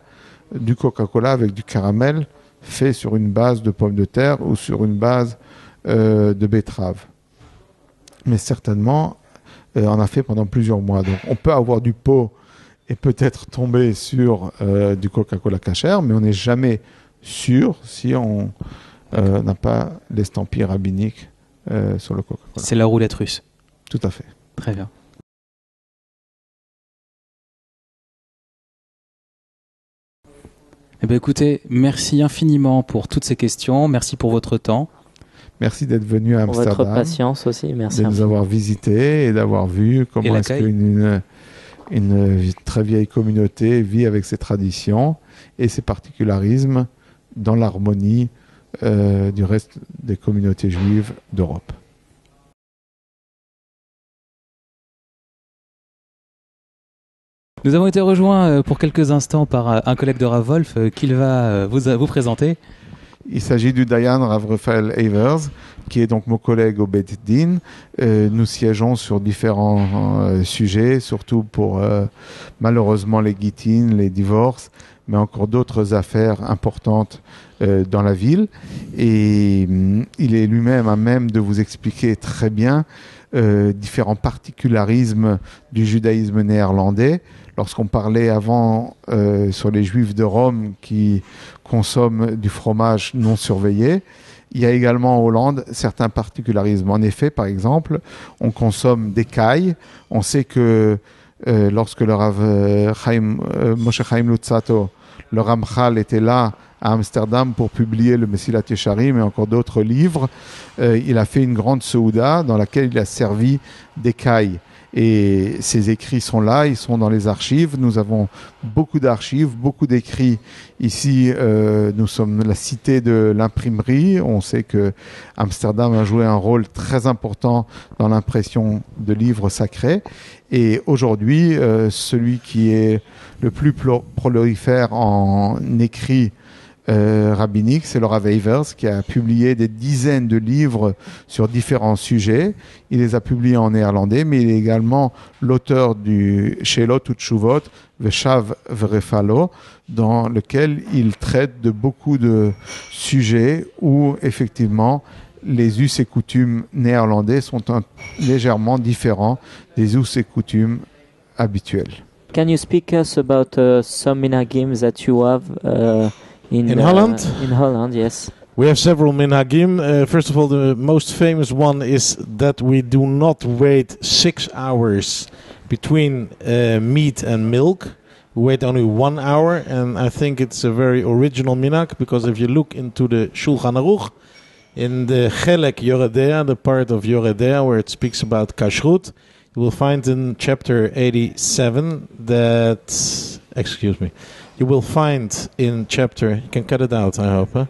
[SPEAKER 3] du Coca-Cola avec du caramel fait sur une base de pommes de terre ou sur une base euh, de betterave. Mais certainement, euh, on a fait pendant plusieurs mois. Donc on peut avoir du pot et peut-être tomber sur euh, du Coca-Cola cachère, mais on n'est jamais sûr si on n'a pas l'estampille rabbinique sur le Coca-Cola.
[SPEAKER 1] C'est la roulette russe.
[SPEAKER 3] Tout à fait.
[SPEAKER 1] Très bien. Eh bien, écoutez, merci infiniment pour toutes ces questions. Merci pour votre temps.
[SPEAKER 3] Merci d'être venu à Amsterdam.
[SPEAKER 2] Pour votre patience aussi, merci.
[SPEAKER 3] De nous avoir visités et d'avoir vu comment est-ce qu'une une, très vieille communauté vit avec ses traditions et ses particularismes dans l'harmonie euh, du reste des communautés juives d'Europe.
[SPEAKER 1] Nous avons été rejoints euh, pour quelques instants par euh, un collègue de Ravolf qu'il va vous, vous présenter.
[SPEAKER 3] Il s'agit du Dayan Rav Evers, qui est donc mon collègue au Bet Din. Euh, nous siégeons sur différents euh, sujets, surtout pour euh, malheureusement les guitines, les divorces, mais encore d'autres affaires importantes dans la ville. Et mm, il est lui-même à même de vous expliquer très bien différents particularismes du judaïsme néerlandais lorsqu'on parlait avant sur les juifs de Rome qui consomme du fromage non surveillé. Il y a également en Hollande certains particularismes. En effet, par exemple, on consomme des cailles. On sait que euh, lorsque le Rav euh, euh, Moshe Chaim Lutzato, le Ramchal était là à Amsterdam pour publier le Messilat Yesharim et encore d'autres livres. Il a fait une grande Souda dans laquelle il a servi d'écaille. Et ces écrits sont là, ils sont dans les archives. Nous avons beaucoup d'archives, beaucoup d'écrits. Ici, euh, nous sommes la cité de l'imprimerie. On sait que Amsterdam a joué un rôle très important dans l'impression de livres sacrés. Et aujourd'hui, euh, celui qui est le plus pro- prolifère en écrits euh, rabbiniques, c'est Laura Weivers, qui a publié des dizaines de livres sur différents sujets. Il les a publiés en néerlandais, mais il est également l'auteur du Shelot Utshuvot, Veshav Verefalo, dans lequel il traite de beaucoup de sujets où effectivement les us et coutumes néerlandais sont légèrement différents des us et coutumes habituels.
[SPEAKER 2] Can you speak us about uh, some minhagim that you have uh, in
[SPEAKER 4] In
[SPEAKER 2] uh,
[SPEAKER 4] Holland?
[SPEAKER 2] In Holland, yes.
[SPEAKER 4] We have several minhagim. Uh, first of all, the most famous one is that we do not wait six hours between uh, meat and milk. We wait only one hour, and I think it's a very original minhag because if you look into the Shulchan Aruch, in the Chelek Yoredea, the part of Yoredea where it speaks about kashrut, you will find in chapter 87 that, excuse me, you will find in chapter, you can cut it out, I hope, huh?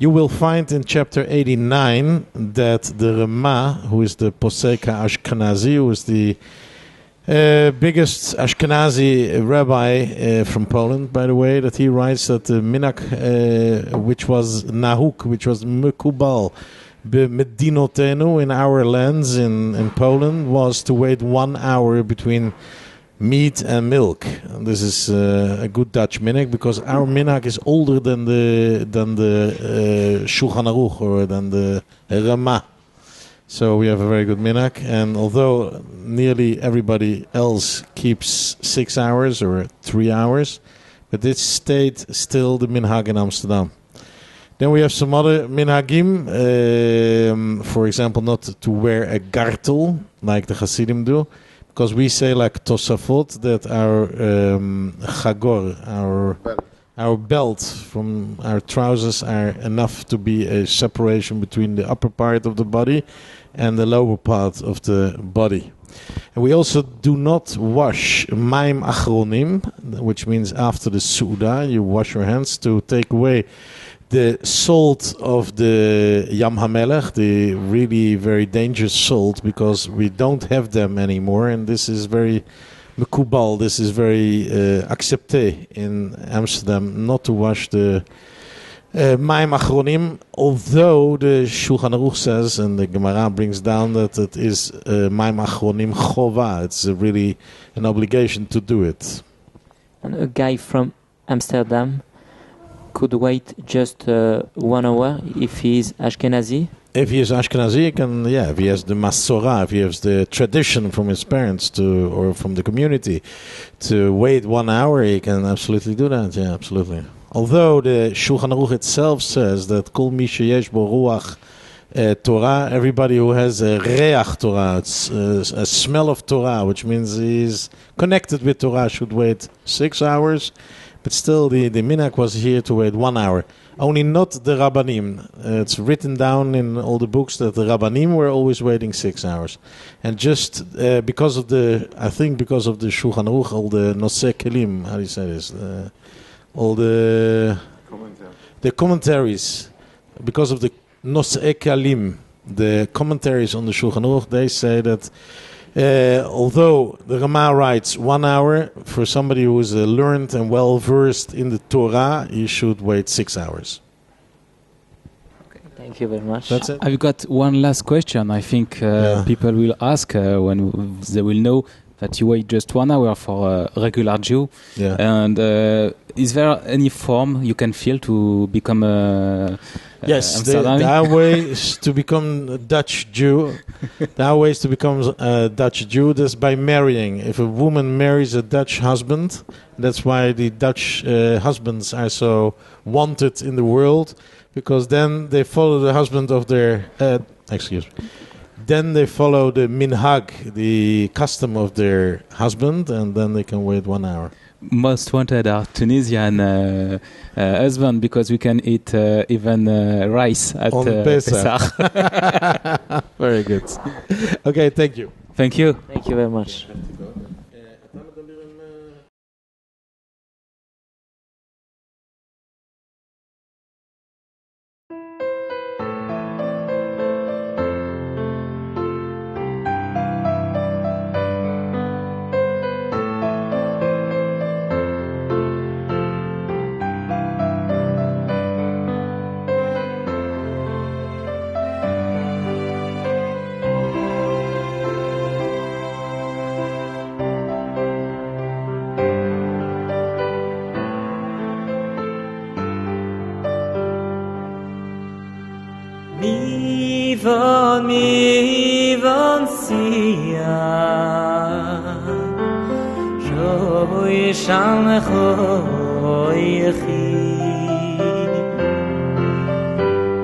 [SPEAKER 4] You will find in chapter 89 that the Rama, who is the Poseka Ashkenazi, who is the uh, biggest Ashkenazi rabbi uh, from Poland, by the way, that he writes that the Minak, uh, which was Nahuk, which was Mekubal, Medinotenu in our lands in, in Poland, was to wait one hour between meat and milk. And this is uh, a good Dutch minhag because our minhag is older than the than the uh, Shulchan Aruch or than the Rama. So we have a very good minhag, and although nearly everybody else keeps six hours or three hours, but this stayed still the minhag in Amsterdam. Then we have some other minhagim, um, for example, not to wear a gartel like the Hasidim do, because we say like Tosafot that our um, chagor, our our belt from our trousers are enough to be a separation between the upper part of the body and the lower part of the body. And we also do not wash maim achronim, which means after the suda, you wash your hands to take away the salt of the Yam HaMelech, the really very dangerous salt, because we don't have them anymore, and this is very mekubal, this is very uh, accepté in Amsterdam, not to wash the uh, Achronim, although the Shulchan Aruch says, and the Gemara brings down that it is uh, Maim Achronim Chova, it's uh, really an obligation to do it.
[SPEAKER 2] And a guy from Amsterdam could wait just uh, one hour if he is Ashkenazi.
[SPEAKER 4] If he is Ashkenazi, he can yeah. If he has the Masorah, if he has the tradition from his parents to or from the community to wait one hour, he can absolutely do that. Yeah, absolutely. Although the Shulchan Aruch itself says that Kol Mi Sheyesh Bo Ruach uh, Torah, everybody who has a Reach Torah, uh, a smell of Torah, which means he's connected with Torah, should wait six hours. But still, the, the Minak was here to wait one hour. Only not the Rabbanim. Uh, it's written down in all the books that the Rabbanim were always waiting six hours. And just uh, because of the, I think because of the Shulchan Aruch, all the Noseh Kelim, how do you say this? Uh, all the the commentaries, because of the Noseh Kelim, the commentaries on the Shulchan Aruch, they say that uh, although the Rama writes one hour, for somebody who is uh, learned and well versed in the Torah, you should wait six hours.
[SPEAKER 2] Okay, thank you very much.
[SPEAKER 4] That's it.
[SPEAKER 1] I've got one last question. I think uh,
[SPEAKER 4] Yeah.
[SPEAKER 1] people will ask uh, when they will know that you wait just one hour for a regular Jew.
[SPEAKER 4] Yeah.
[SPEAKER 1] And uh, is there any form you can fill to become a
[SPEAKER 4] Yes,
[SPEAKER 1] uh,
[SPEAKER 4] the, there are ways to become a Dutch Jew. there are ways to become a Dutch Jew. That's by marrying. If a woman marries a Dutch husband, that's why the Dutch uh, husbands are so wanted in the world, because then they follow the husband of their. Uh, excuse me. Then they follow the minhag, the custom of their husband, and then they can wait one hour.
[SPEAKER 1] Most wanted are Tunisian uh, uh, husband because we can eat uh, even uh, rice at
[SPEAKER 4] On
[SPEAKER 1] uh,
[SPEAKER 4] Pesach.
[SPEAKER 1] Pesach.
[SPEAKER 4] Very good. Okay, thank you.
[SPEAKER 1] Thank you.
[SPEAKER 5] Thank you very much.
[SPEAKER 2] שם חויכי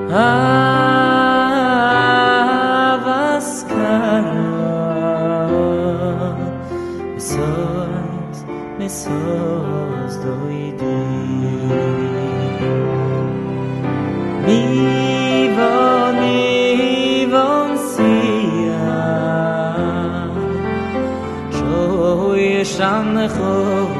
[SPEAKER 2] אב אסקרה מסורת מסורת דוידי מיבון מיבון סייה שוי שם חויכי